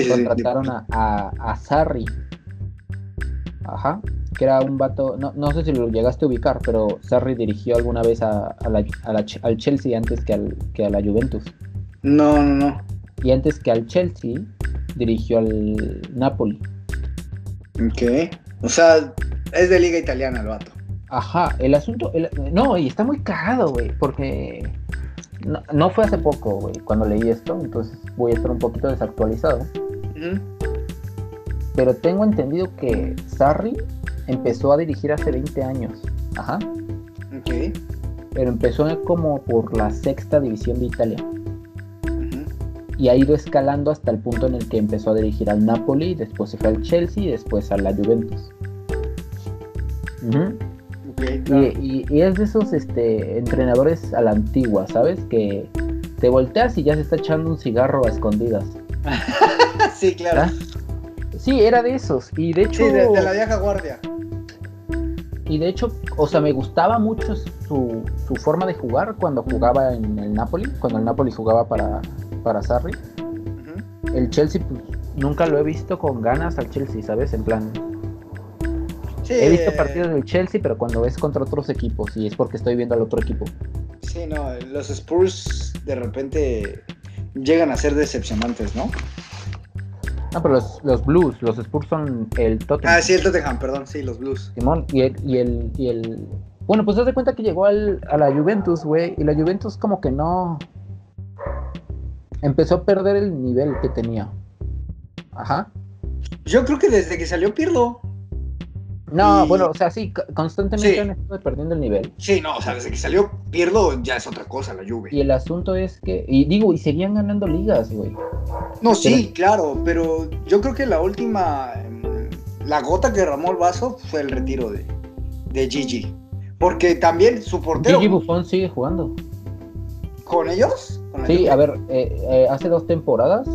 Speaker 1: contrataron a, a, a Sarri. Ajá que era un vato, no, no, sé si lo llegaste a ubicar, pero Sarri dirigió alguna vez a, al Chelsea antes que, al, que a la Juventus.
Speaker 2: No, no, no.
Speaker 1: Y antes que al Chelsea, dirigió al Napoli.
Speaker 2: Ok. O sea, es de liga italiana el vato.
Speaker 1: Ajá, el asunto, no, y está muy cagado, güey, porque no, fue hace poco, güey, cuando leí esto, entonces voy a estar un poquito desactualizado. Pero tengo entendido que Sarri empezó a dirigir hace 20 años. Ajá.
Speaker 2: Ok.
Speaker 1: Pero empezó como por la sexta división de Italia. Y ha ido escalando hasta el punto en el que empezó a dirigir al Napoli, después se fue al Chelsea y después a la Juventus. y, es de esos este, entrenadores a la antigua, ¿sabes? Que te volteas y ya se está echando un cigarro a escondidas.
Speaker 2: sí, claro. ¿Ah?
Speaker 1: Sí, era de esos. Y de hecho.
Speaker 2: Sí, de la vieja guardia.
Speaker 1: Y de hecho, o sea, me gustaba mucho su, forma de jugar cuando jugaba en el Napoli, cuando el Napoli jugaba para, para Sarri. El Chelsea, pues nunca lo he visto con ganas al Chelsea, ¿sabes? En plan. he visto partidos del Chelsea, pero cuando es contra otros equipos, y es porque estoy viendo al otro equipo.
Speaker 2: Sí, no, los Spurs de repente llegan a ser decepcionantes, ¿no?
Speaker 1: No, pero los, Blues, los Spurs son el Tottenham.
Speaker 2: Ah, sí, el Tottenham, perdón, sí, los Blues.
Speaker 1: Simón, y el, y el, y el... Bueno, pues haz de cuenta que llegó al, a la Juventus, güey, y la Juventus como que no... Empezó a perder el nivel que tenía. Ajá.
Speaker 2: Yo creo que desde que salió Pirlo.
Speaker 1: No, bueno, o sea, sí, constantemente han estado perdiendo el nivel.
Speaker 2: Sí, no, o sea, desde que salió Pirlo ya es otra cosa la Juve.
Speaker 1: Y el asunto es que, y digo, y seguían ganando ligas, güey.
Speaker 2: No, sí, claro, pero yo creo que la última, la gota que derramó el vaso fue el retiro de, de Gigi. Porque también su portero...
Speaker 1: Gigi Buffon sigue jugando.
Speaker 2: ¿Con ellos?
Speaker 1: Sí, a ver, eh, eh, hace dos temporadas.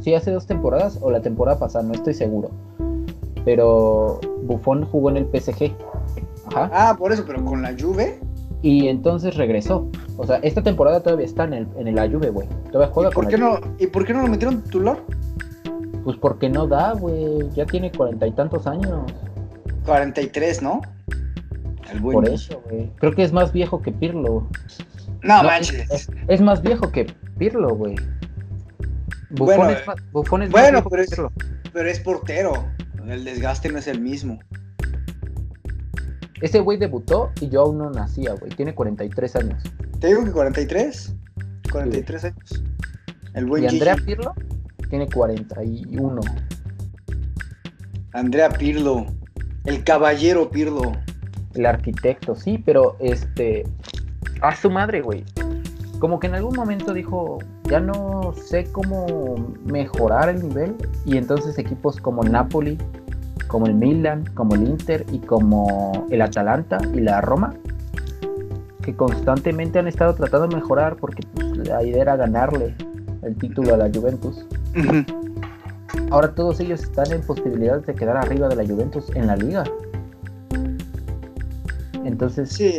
Speaker 1: Sí, hace dos temporadas o la temporada pasada, no estoy seguro pero Buffon jugó en el PSG.
Speaker 2: Ajá. Ah, por eso, pero con la Juve.
Speaker 1: Y entonces regresó. O sea, esta temporada todavía está en, el, en la Juve, güey. Todavía juega
Speaker 2: ¿Y por qué no, ¿Y por qué no lo metieron titular?
Speaker 1: Pues porque no da, güey. Ya tiene cuarenta y tantos años.
Speaker 2: Cuarenta y tres, ¿no?
Speaker 1: El Por eso, güey. Creo que es más viejo que Pirlo.
Speaker 2: No, manches.
Speaker 1: Es, más viejo que Pirlo, güey.
Speaker 2: Buffon bueno, es, es bueno, pero, es, pero es portero el desgaste no es el mismo.
Speaker 1: Ese güey debutó y yo aún no nacía, güey. Tiene 43 años.
Speaker 2: ¿Te digo que 43? 43 años.
Speaker 1: El buen ¿Y Andrea Pirlo? tiene 41.
Speaker 2: Andrea Pirlo, el caballero Pirlo.
Speaker 1: El arquitecto, sí, pero este. A su madre, güey. Como que en algún momento dijo, ya no sé cómo mejorar el nivel. Y entonces equipos como el Napoli, como el Milan, como el Inter y como el Atalanta y la Roma, que constantemente han estado tratando de mejorar porque pues, la idea era ganarle el título a la Juventus. Ahora todos ellos están en posibilidades de quedar arriba de la Juventus en la liga. Entonces.
Speaker 2: Sí.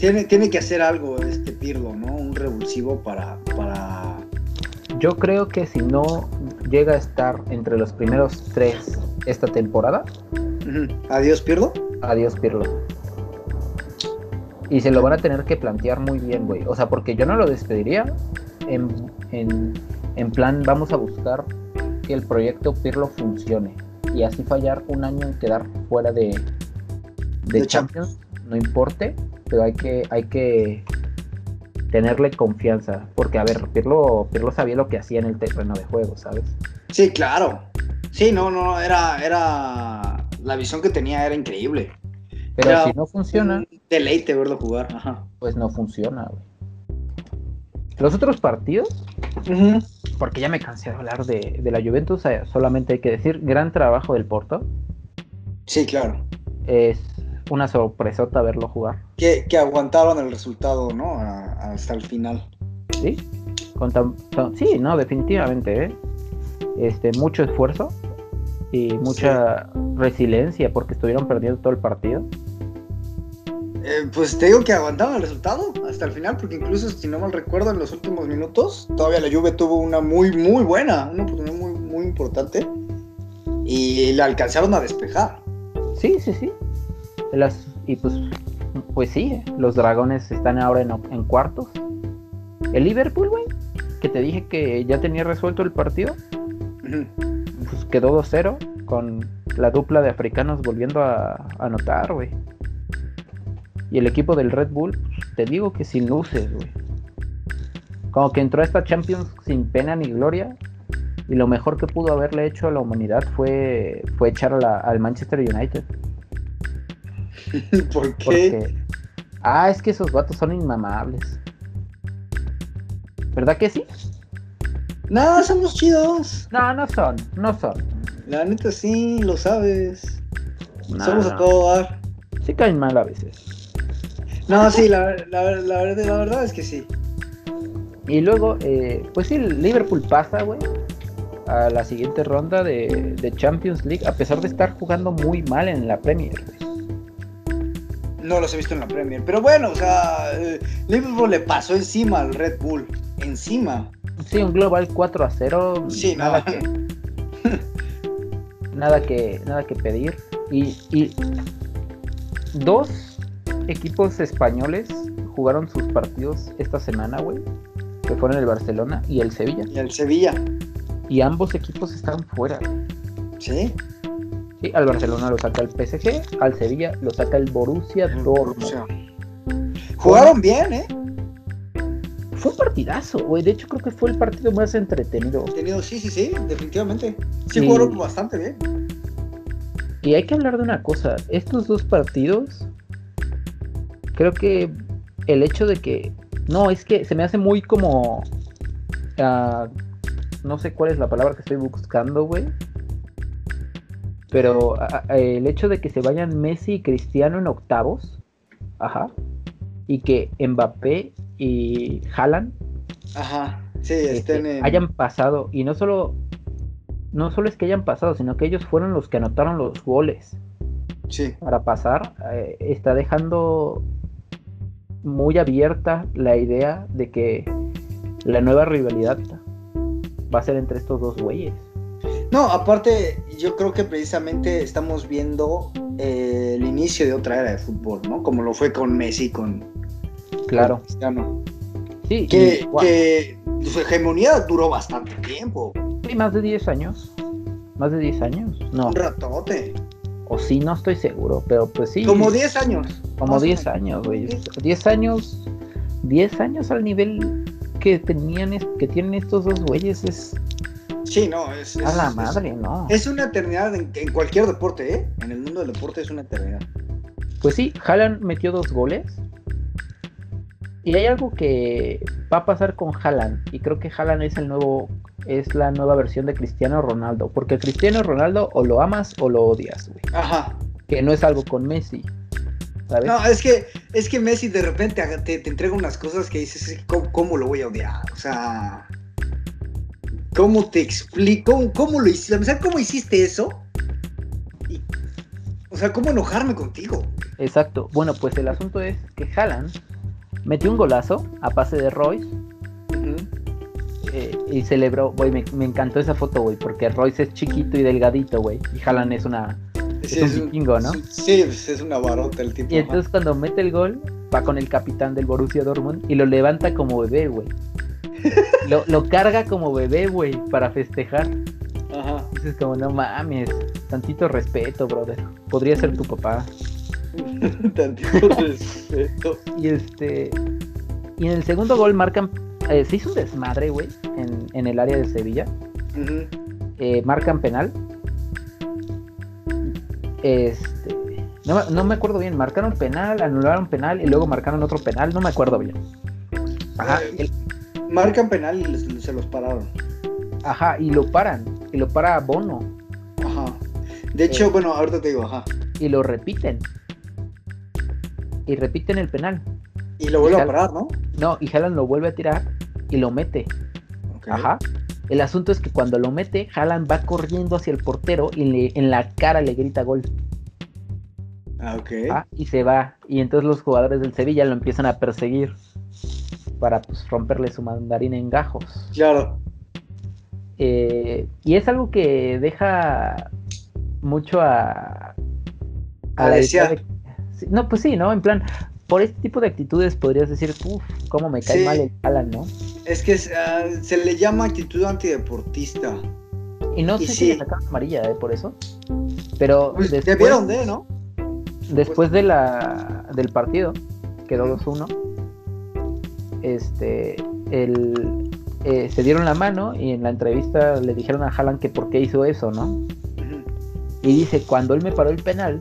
Speaker 2: Tiene, tiene que hacer algo este Pirlo, ¿no? Un revulsivo para, para.
Speaker 1: Yo creo que si no llega a estar entre los primeros tres esta temporada.
Speaker 2: Adiós Pirlo.
Speaker 1: Adiós Pirlo. Y se lo van a tener que plantear muy bien, güey. O sea, porque yo no lo despediría en, en, en plan, vamos a buscar que el proyecto Pirlo funcione. Y así fallar un año en quedar fuera de, de, Champions, no importe, pero hay que, hay que tenerle confianza. Porque, a ver, Pirlo, Pirlo sabía lo que hacía en el terreno de juego, ¿sabes?
Speaker 2: Sí, claro. Sí, no, no, era, era. La visión que tenía era increíble.
Speaker 1: Pero si no funciona.
Speaker 2: deleite verlo jugar, Ajá.
Speaker 1: Pues no funciona, güey. Los otros partidos, porque ya me cansé de hablar de, la Juventus, solamente hay que decir, gran trabajo del Porto.
Speaker 2: Sí, claro.
Speaker 1: Es una sorpresota verlo jugar.
Speaker 2: Que, aguantaron el resultado, ¿no? hasta el final.
Speaker 1: Sí, sí, no, definitivamente, ¿eh? Este, mucho esfuerzo y mucha resiliencia porque estuvieron perdiendo todo el partido.
Speaker 2: Eh, pues te digo que aguantaron el resultado hasta el final, porque incluso si no mal recuerdo, en los últimos minutos, todavía la Juve tuvo una muy, muy buena, una oportunidad muy, muy importante, y la alcanzaron a despejar.
Speaker 1: Sí, sí, sí. Las, y pues, pues sí, los dragones están ahora en, cuartos. El Liverpool, güey, que te dije que ya tenía resuelto el partido, pues quedó 2-0 con la dupla de africanos volviendo a anotar, güey. Y el equipo del Red Bull, te digo que sin luces, güey. Como que entró a esta Champions sin pena ni gloria. Y lo mejor que pudo haberle hecho a la humanidad fue, fue echar al Manchester United.
Speaker 2: ¿Por qué?
Speaker 1: ah, es que esos vatos son inmamables. ¿Verdad que sí?
Speaker 2: No, somos chidos.
Speaker 1: No, no son, no son.
Speaker 2: La neta sí, lo sabes. somos a todo dar.
Speaker 1: Sí caen mal a veces.
Speaker 2: No, sí, la, la, verdad, es que sí.
Speaker 1: Y luego, eh, pues sí, Liverpool pasa, güey, a la siguiente ronda de, Champions League, a pesar de estar jugando muy mal en la Premier,
Speaker 2: No los he visto en la Premier, pero bueno, o sea, eh, Liverpool le pasó encima al Red Bull, encima.
Speaker 1: Sí, un global 4 a 0.
Speaker 2: Sí, nada que.
Speaker 1: nada que, nada que pedir. Y, y dos equipos españoles jugaron sus partidos esta semana, güey. Que fueron el Barcelona y el Sevilla.
Speaker 2: Y el Sevilla.
Speaker 1: Y ambos equipos están fuera.
Speaker 2: ¿Sí?
Speaker 1: Sí, al Barcelona lo saca el PSG, al Sevilla lo saca el Borussia Dortmund.
Speaker 2: Jugaron bien, ¿eh?
Speaker 1: Fue un partidazo, güey. De hecho, creo que fue el partido más entretenido.
Speaker 2: Entretenido, sí, sí, sí, definitivamente. Sí, jugaron bastante bien.
Speaker 1: Y hay que hablar de una cosa. Estos dos partidos creo que el hecho de que. No, es que se me hace muy como. Ah, no sé cuál es la palabra que estoy buscando, güey. Pero el hecho de que se vayan Messi y Cristiano en octavos. Ajá. Y que Mbappé y Haaland.
Speaker 2: Ajá. Sí, este,
Speaker 1: hayan pasado. Y no solo. No solo es que hayan pasado, sino que ellos fueron los que anotaron los goles.
Speaker 2: Sí.
Speaker 1: Para pasar. Eh, está dejando muy abierta la idea de que la nueva rivalidad va a ser entre estos dos güeyes.
Speaker 2: No, aparte, yo creo que precisamente estamos viendo eh, el inicio de otra era de fútbol, ¿no? Como lo fue con Messi, con,
Speaker 1: claro.
Speaker 2: Cristiano. Sí, que, su hegemonía duró bastante tiempo.
Speaker 1: Sí, más de 10 años. Más de 10 años. No.
Speaker 2: Un ratote.
Speaker 1: O sí, no estoy seguro, pero pues sí.
Speaker 2: Como 10 años.
Speaker 1: Como 10 años, güey. 10 años. 10 años al nivel que tenían que tienen estos dos güeyes es
Speaker 2: Sí, no, es.
Speaker 1: a la madre, no.
Speaker 2: Es una eternidad en, cualquier deporte, ¿eh? En el mundo del deporte es una eternidad.
Speaker 1: Pues sí, Haaland metió dos goles. Y hay algo que va a pasar con Haaland. Y creo que Haaland es el nuevo. Es la nueva versión de Cristiano Ronaldo. Porque Cristiano Ronaldo o lo amas o lo odias, güey.
Speaker 2: Ajá.
Speaker 1: Que no es algo con Messi.
Speaker 2: No, es que, es que Messi de repente te, te entrega unas cosas que dices, ¿cómo, lo voy a odiar? O sea, ¿cómo te explico? ¿Cómo, lo hiciste? ¿Cómo hiciste eso? o sea, ¿cómo enojarme contigo?
Speaker 1: Exacto. Bueno, pues el asunto es que Haaland metió un golazo a pase de Royce. Eh, y celebró, güey, me, me, encantó esa foto, güey, porque Royce es chiquito y delgadito, güey, y Haaland es una es, un vikingo, ¿no?
Speaker 2: Sí, pues, es una barota el tipo.
Speaker 1: Y entonces cuando mete el gol, va con el capitán del Borussia Dortmund y lo levanta como bebé, güey. Lo, carga como bebé, güey, para festejar. Ajá. Dices como, no mames, tantito respeto, brother. Podría ser tu papá. tantito respeto. Y este... Y en el segundo gol marcan... Eh, se hizo un desmadre, güey, en, el área de Sevilla. Eh, marcan penal este, no, me acuerdo bien, marcaron penal, anularon penal y luego marcaron otro penal, no me acuerdo bien.
Speaker 2: Ajá. Eh, marcan penal y se los pararon.
Speaker 1: Ajá, y lo paran, y lo para Bono.
Speaker 2: Ajá. De hecho, eh, bueno, ahorita te digo, ajá.
Speaker 1: Y lo repiten. Y repiten el penal.
Speaker 2: Y lo vuelve a parar, ¿no?
Speaker 1: No, y Haaland lo vuelve a tirar y lo mete. Ajá. El asunto es que cuando lo mete, Haaland va corriendo hacia el portero y le, en la cara le grita gol.
Speaker 2: Ah, ok.
Speaker 1: Ah, y se va. Y entonces los jugadores del Sevilla lo empiezan a perseguir para pues, romperle su mandarín en gajos.
Speaker 2: Claro.
Speaker 1: Eh, y es algo que deja mucho a.
Speaker 2: A, la de,
Speaker 1: No, pues sí, ¿no? En plan, por este tipo de actitudes podrías decir, uff, cómo me cae mal el Alan, ¿no?
Speaker 2: Es que ah, se le llama actitud antideportista.
Speaker 1: Y no sé si le sacaron amarilla, ¿eh? Por eso. Pero.
Speaker 2: Pues después, vieron de, ¿no?
Speaker 1: Después de la, del partido, quedó 2-1. Este. El, eh, se dieron la mano y en la entrevista le dijeron a Haaland que por qué hizo eso, ¿no? Y dice, cuando él me paró el penal,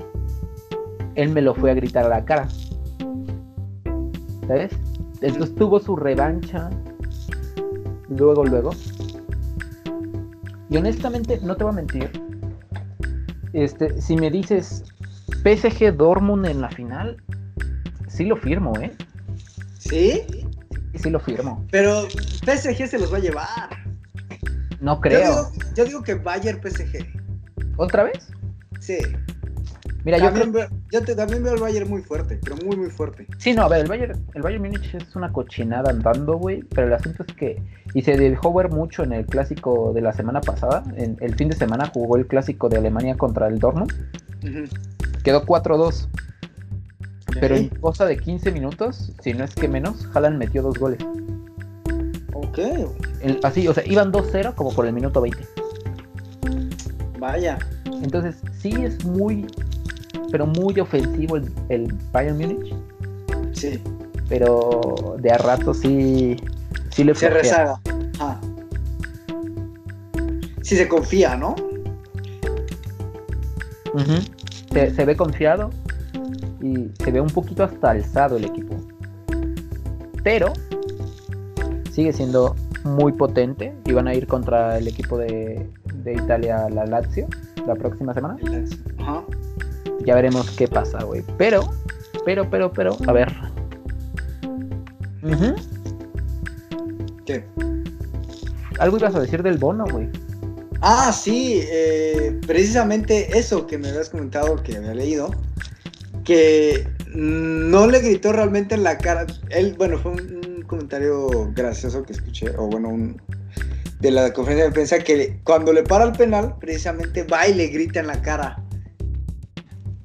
Speaker 1: él me lo fue a gritar a la cara. ¿sabes? Entonces tuvo su revancha luego, luego. Y honestamente, no te voy a mentir. Este, si me dices PSG Dortmund en la final, sí lo firmo, ¿eh?
Speaker 2: ¿Sí?
Speaker 1: Sí, lo firmo.
Speaker 2: Pero PSG se los va a llevar.
Speaker 1: No creo. Yo
Speaker 2: digo, yo digo que Bayern PSG.
Speaker 1: ¿Otra vez?
Speaker 2: Sí.
Speaker 1: Mira,
Speaker 2: yo, yo también veo el Bayern muy fuerte, pero muy, muy fuerte.
Speaker 1: Sí, no, a ver, el Bayern, el Bayern Múnich es una cochinada andando, güey, pero el asunto es que, y se dejó ver mucho en el clásico de la semana pasada, en el fin de semana jugó el clásico de Alemania contra el Dortmund, quedó 4-2, pero en cosa de 15 minutos, si no es que menos, Haaland metió dos goles.
Speaker 2: Ok.
Speaker 1: así, o sea, iban 2-0 como por el minuto 20.
Speaker 2: Vaya.
Speaker 1: Entonces, sí es muy pero muy ofensivo el, Bayern Munich.
Speaker 2: Sí.
Speaker 1: Pero de a rato sí, sí le
Speaker 2: Se rezaga. Ah. Sí se confía, ¿no?
Speaker 1: se, ve confiado y se ve un poquito hasta alzado el equipo. Pero sigue siendo muy potente y van a ir contra el equipo de, de Italia, la Lazio, la próxima semana. Ajá. Ya veremos qué pasa, güey. Pero, pero, pero, pero, a ver.
Speaker 2: ¿Qué?
Speaker 1: Algo ibas a decir del bono, güey.
Speaker 2: Ah, sí, eh, precisamente eso que me habías comentado, que había leído, que no le gritó realmente en la cara. Él, bueno, fue un, comentario gracioso que escuché, o bueno, un, de la conferencia de prensa, que cuando le para el penal, precisamente va y le grita en la cara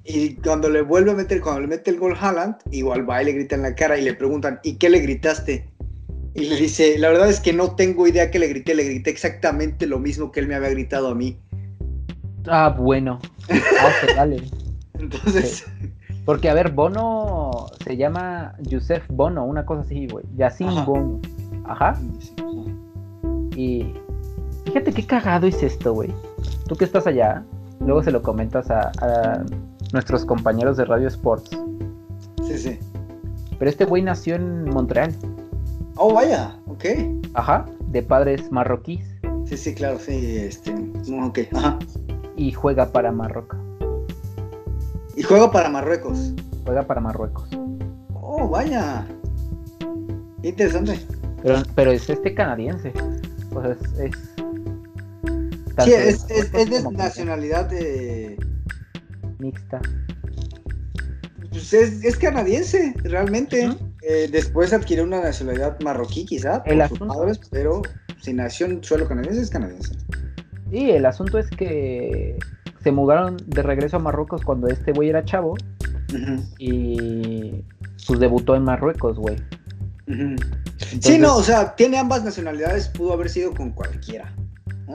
Speaker 2: y cuando le vuelve a meter, cuando le mete el gol Haaland, igual va y le grita en la cara y le preguntan, ¿y qué le gritaste? Y le dice, la verdad es que no tengo idea que le grité, le grité exactamente lo mismo que él me había gritado a mí.
Speaker 1: Ah, bueno. Ah, dale.
Speaker 2: Entonces.
Speaker 1: Porque, a ver, Bono se llama Yusef Bono, una cosa así, güey. Yacine Bono. Ajá. Y, fíjate qué cagado es esto, güey. Tú que estás allá, luego se lo comentas a, a nuestros compañeros de Radio Sports.
Speaker 2: Sí, sí.
Speaker 1: Pero este güey nació en Montreal.
Speaker 2: Oh, vaya, ok.
Speaker 1: Ajá, de padres marroquíes.
Speaker 2: Sí, sí, claro, sí, este, ok, ajá.
Speaker 1: Y juega para Marruecos.
Speaker 2: ¿Y juega para Marruecos?
Speaker 1: Juega para Marruecos.
Speaker 2: Oh, vaya. Interesante.
Speaker 1: Pero, pero es este canadiense. Pues es. es
Speaker 2: sí, es, es, de nacionalidad de...
Speaker 1: mixta.
Speaker 2: Pues es, canadiense, realmente. Eh, después adquirió una nacionalidad marroquí, quizá, por
Speaker 1: el
Speaker 2: sus padres, pero si nació en suelo canadiense, es canadiense.
Speaker 1: Sí, el asunto es que se mudaron de regreso a Marruecos cuando este güey era chavo. Y pues debutó en Marruecos, güey.
Speaker 2: Sí, no, o sea, tiene ambas nacionalidades, pudo haber sido con cualquiera.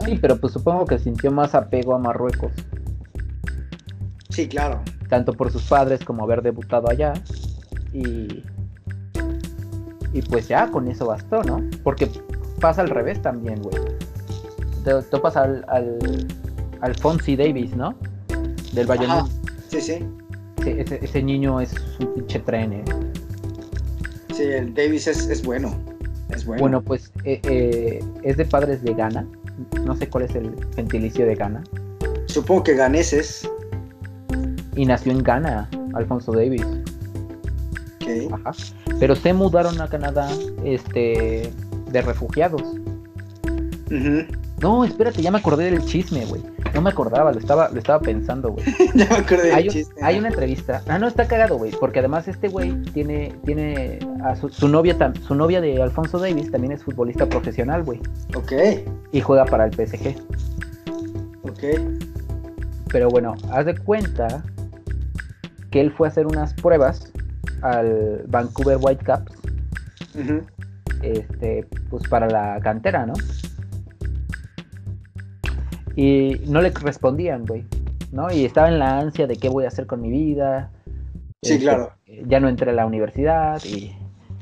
Speaker 1: Sí, pero pues supongo que sintió más apego a Marruecos.
Speaker 2: Sí, claro.
Speaker 1: Tanto por sus padres como haber debutado allá. Y. Y pues ya, con eso bastó, ¿no? Porque pasa al revés también, güey. Te topas al, al, al Fonzie Davis, ¿no? Del Bayern.
Speaker 2: Sí, sí.
Speaker 1: ese, ese, niño es un pinche tren, ¿eh?
Speaker 2: Sí, el Davis es, bueno. Es bueno.
Speaker 1: Bueno, pues eh, eh, es de padres de Ghana. No sé cuál es el gentilicio de Ghana.
Speaker 2: Supongo que ganeses.
Speaker 1: Y nació en Ghana, Alfonso Davis.
Speaker 2: Okay.
Speaker 1: Ajá. Pero se mudaron a Canadá este, de refugiados. No, espérate, ya me acordé del chisme, güey. No me acordaba, lo estaba, lo estaba pensando, güey.
Speaker 2: ya me acordé del
Speaker 1: hay,
Speaker 2: chisme.
Speaker 1: Hay una entrevista. Ah, no, está cagado, güey. Porque además este güey tiene, tiene a su, novia, su novia de Alfonso Davis también es futbolista profesional, güey.
Speaker 2: Ok.
Speaker 1: Y juega para el PSG.
Speaker 2: Ok.
Speaker 1: Pero bueno, haz de cuenta que él fue a hacer unas pruebas al Vancouver Whitecaps. Este, pues para la cantera, ¿no? Y no le respondían, güey. ¿No? Y estaba en la ansia de qué voy a hacer con mi vida.
Speaker 2: Sí,
Speaker 1: este,
Speaker 2: claro.
Speaker 1: Ya no entré a la universidad y.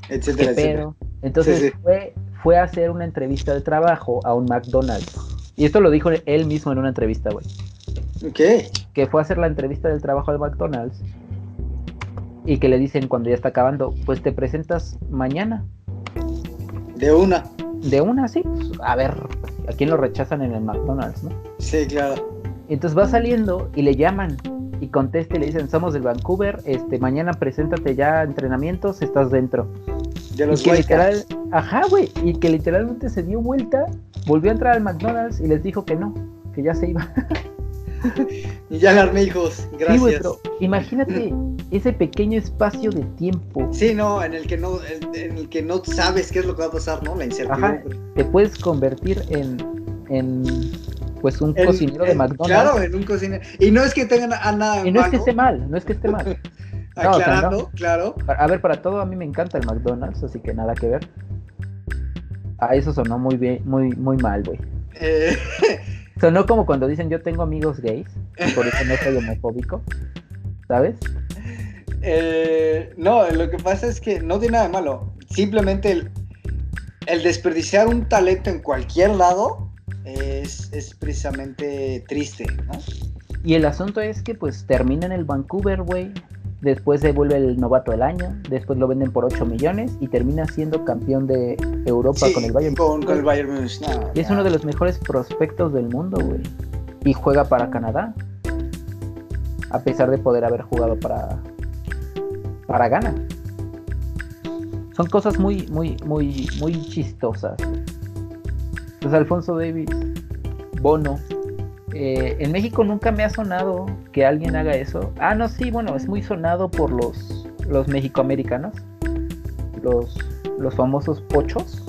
Speaker 2: Etcétera, etcétera.
Speaker 1: Entonces Fue, fue a hacer una entrevista de trabajo a un McDonald's. Y esto lo dijo él mismo en una entrevista, güey.
Speaker 2: ¿Qué?
Speaker 1: Que fue a hacer la entrevista del trabajo al McDonald's. Y que le dicen cuando ya está acabando, pues te presentas mañana.
Speaker 2: De una.
Speaker 1: De una, sí. A ver, ¿a quién lo rechazan en el McDonald's, no?
Speaker 2: Sí, claro.
Speaker 1: Entonces va saliendo y le llaman y contesta y le dicen, somos del Vancouver, este, mañana preséntate ya a entrenamientos, estás dentro.
Speaker 2: De los
Speaker 1: y que literal, ajá, güey, y que literalmente se dio vuelta, volvió a entrar al McDonald's y les dijo que no, que ya se iba.
Speaker 2: y ya alarmé, hijos, gracias. Sí,
Speaker 1: pero imagínate ese pequeño espacio de tiempo.
Speaker 2: Sí, no, en el que no, en el que no sabes qué es lo que va a pasar, ¿no? La incertidumbre.
Speaker 1: Ajá, te puedes convertir en, en pues un cocinero de McDonald's.
Speaker 2: Claro, en un cocinero. Y no es que tengan a nada.
Speaker 1: Y no es que esté mal, no es que esté mal.
Speaker 2: Aclarando, claro.
Speaker 1: A ver, para todo a mí me encanta el McDonald's, así que nada que ver. Ah, eso sonó muy bien, muy, muy mal, güey.
Speaker 2: Eh...
Speaker 1: Sonó como cuando dicen yo tengo amigos gays, y por eso no soy homofóbico, ¿sabes?
Speaker 2: Eh, no, lo que pasa es que no tiene nada de malo. Simplemente el, el desperdiciar un talento en cualquier lado es, es precisamente triste, ¿no?
Speaker 1: Y el asunto es que pues termina en el Vancouver, güey. Después se vuelve el novato del año, después lo venden por 8 millones y termina siendo campeón de Europa con el Bayern
Speaker 2: con, con el Bayern
Speaker 1: y es uno de los mejores prospectos del mundo, güey. Y juega para Canadá. A pesar de poder haber jugado para para Ghana. Son cosas muy muy muy muy chistosas. Pues Alfonso Davis, Bono. Eh, en México nunca me ha sonado que alguien haga eso. Ah, no, sí, bueno, es muy sonado por los, los mexicoamericanos. Los, los famosos pochos.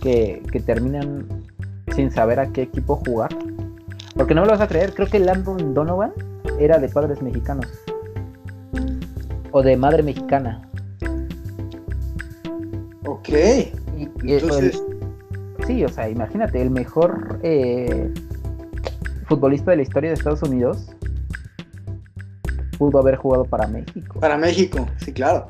Speaker 1: que, que, terminan sin saber a qué equipo jugar. Porque no me lo vas a creer, creo que Landon Donovan era de padres mexicanos. O de madre mexicana.
Speaker 2: Ok.
Speaker 1: Entonces... sí, o sea, imagínate, el mejor eh, futbolista de la historia de Estados Unidos pudo haber jugado para México.
Speaker 2: Para México, sí, claro.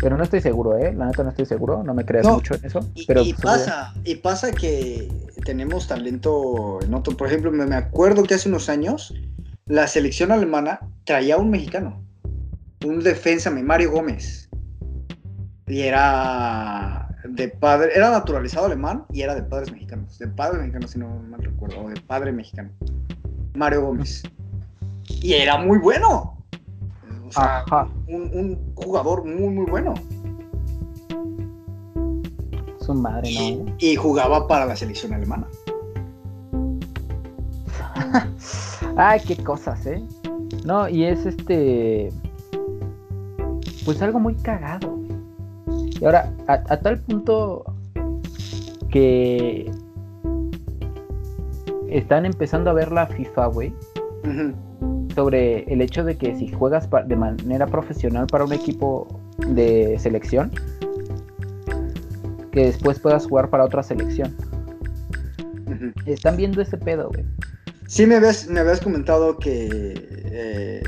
Speaker 1: Pero no estoy seguro, ¿eh? La neta no estoy seguro, no me creas mucho en eso. Pero
Speaker 2: y, pasa, y pasa que tenemos talento en otro. Por ejemplo, me acuerdo que hace unos años la selección alemana traía a un mexicano, un defensa, Mario Gómez. Y era de padre, era naturalizado alemán y era de padres mexicanos. De padre mexicano, si no mal recuerdo, o de padre mexicano. Mario Gómez. Y era muy bueno. O sea, un, jugador muy, muy bueno.
Speaker 1: Su madre,
Speaker 2: ¿no? Y, jugaba para la selección alemana.
Speaker 1: Ay, qué cosas, ¿eh? No, y es este. Pues algo muy cagado. Y ahora, a, tal punto que están empezando a ver la FIFA, güey. Sobre el hecho de que si juegas de manera profesional para un equipo de selección, que después puedas jugar para otra selección. Están viendo ese pedo, güey.
Speaker 2: Sí, me habías, me habías comentado que eh,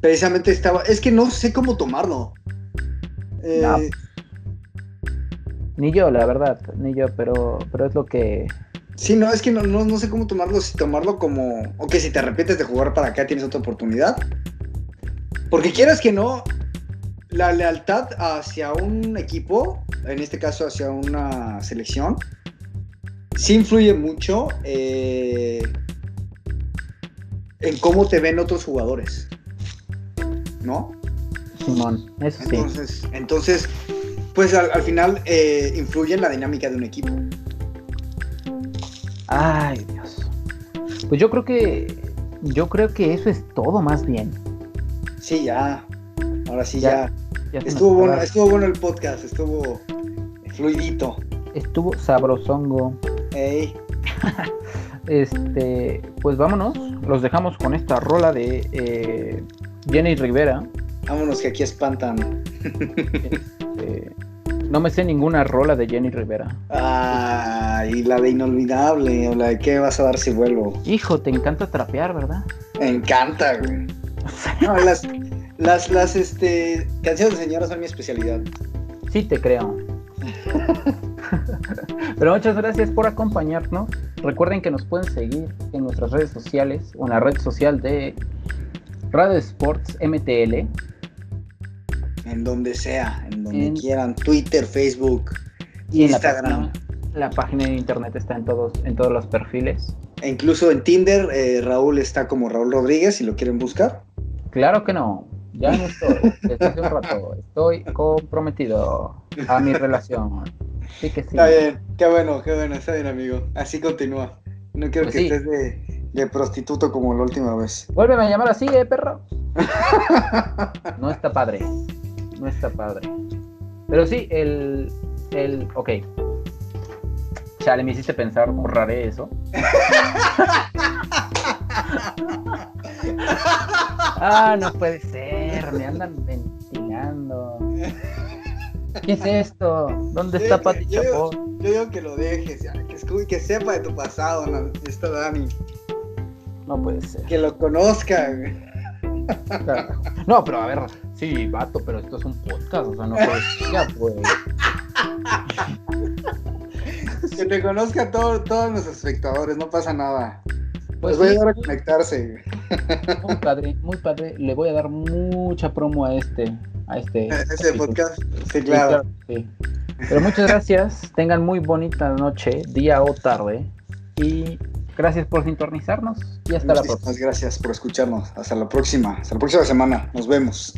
Speaker 2: precisamente estaba. Es que no sé cómo tomarlo.
Speaker 1: Eh, ni yo, la verdad, ni yo, pero, pero es lo que...
Speaker 2: Sí, no, es que no, no, sé cómo tomarlo, si tomarlo como, ok, si te arrepientes de jugar para acá tienes otra oportunidad. Porque quieras que no, la lealtad hacia un equipo, en este caso hacia una selección, sí influye mucho eh, en cómo te ven otros jugadores. ¿No?
Speaker 1: Simón, eso
Speaker 2: entonces, sí. Entonces, pues al, final eh, influye en la dinámica de un equipo.
Speaker 1: Ay, Dios. Pues yo creo que. Yo creo que eso es todo más bien.
Speaker 2: Sí, ya. Ahora sí ya. estuvo bueno, estuvo bueno el podcast, estuvo fluidito.
Speaker 1: Estuvo sabrosongo.
Speaker 2: Ey.
Speaker 1: este, pues vámonos. Los dejamos con esta rola de eh, Jenny Rivera.
Speaker 2: Vámonos que aquí espantan.
Speaker 1: Este, no me sé ninguna rola de Jenny Rivera.
Speaker 2: Ah, y la de Inolvidable, o la de ¿Qué vas a dar si vuelvo?
Speaker 1: Hijo, te encanta trapear, ¿verdad?
Speaker 2: Me encanta, güey. las, las, las este, canciones de señora son mi especialidad.
Speaker 1: Sí, te creo. Pero muchas gracias por acompañarnos. Recuerden que nos pueden seguir en nuestras redes sociales o en la red social de Radio Sports MTL
Speaker 2: en donde sea, en donde quieran, Twitter, Facebook, y Instagram.
Speaker 1: la, página, de internet está en todos, en todos los perfiles.
Speaker 2: E incluso en Tinder, eh, Raúl está como Raúl Rodríguez, si lo quieren buscar.
Speaker 1: Claro que no, ya no estoy, desde hace un rato, estoy comprometido a mi relación. Sí que sí.
Speaker 2: Está bien, qué bueno, qué bueno, está bien amigo, así continúa. No quiero pues que estés de, de prostituto como la última vez.
Speaker 1: Vuélveme a llamar así, eh, perro. no está padre no está padre. Pero sí, el, el, ok. Chale, me hiciste pensar, borraré eso. ah, no puede ser, me andan ventilando. ¿Qué es esto? ¿Dónde está Pati
Speaker 2: Chapo? Yo, digo que lo dejes, ya, que, que sepa de tu pasado, ¿no? Está Dani.
Speaker 1: No puede ser.
Speaker 2: Que lo conozca.
Speaker 1: No, pero a ver, sí, vato, pero esto es un podcast, o sea, no. Ya, pues.
Speaker 2: Que te conozca todo, todos los espectadores, no pasa nada. Pues voy a dar a conectarse.
Speaker 1: Muy padre, muy padre. Le voy a dar mucha promo a este. A este.
Speaker 2: Ese podcast. Sí, claro.
Speaker 1: Pero muchas gracias. Tengan muy bonita noche, día o tarde. Y Gracias por sintonizarnos y hasta la próxima.
Speaker 2: Gracias por escucharnos. Hasta la próxima. Hasta la próxima semana. Nos vemos.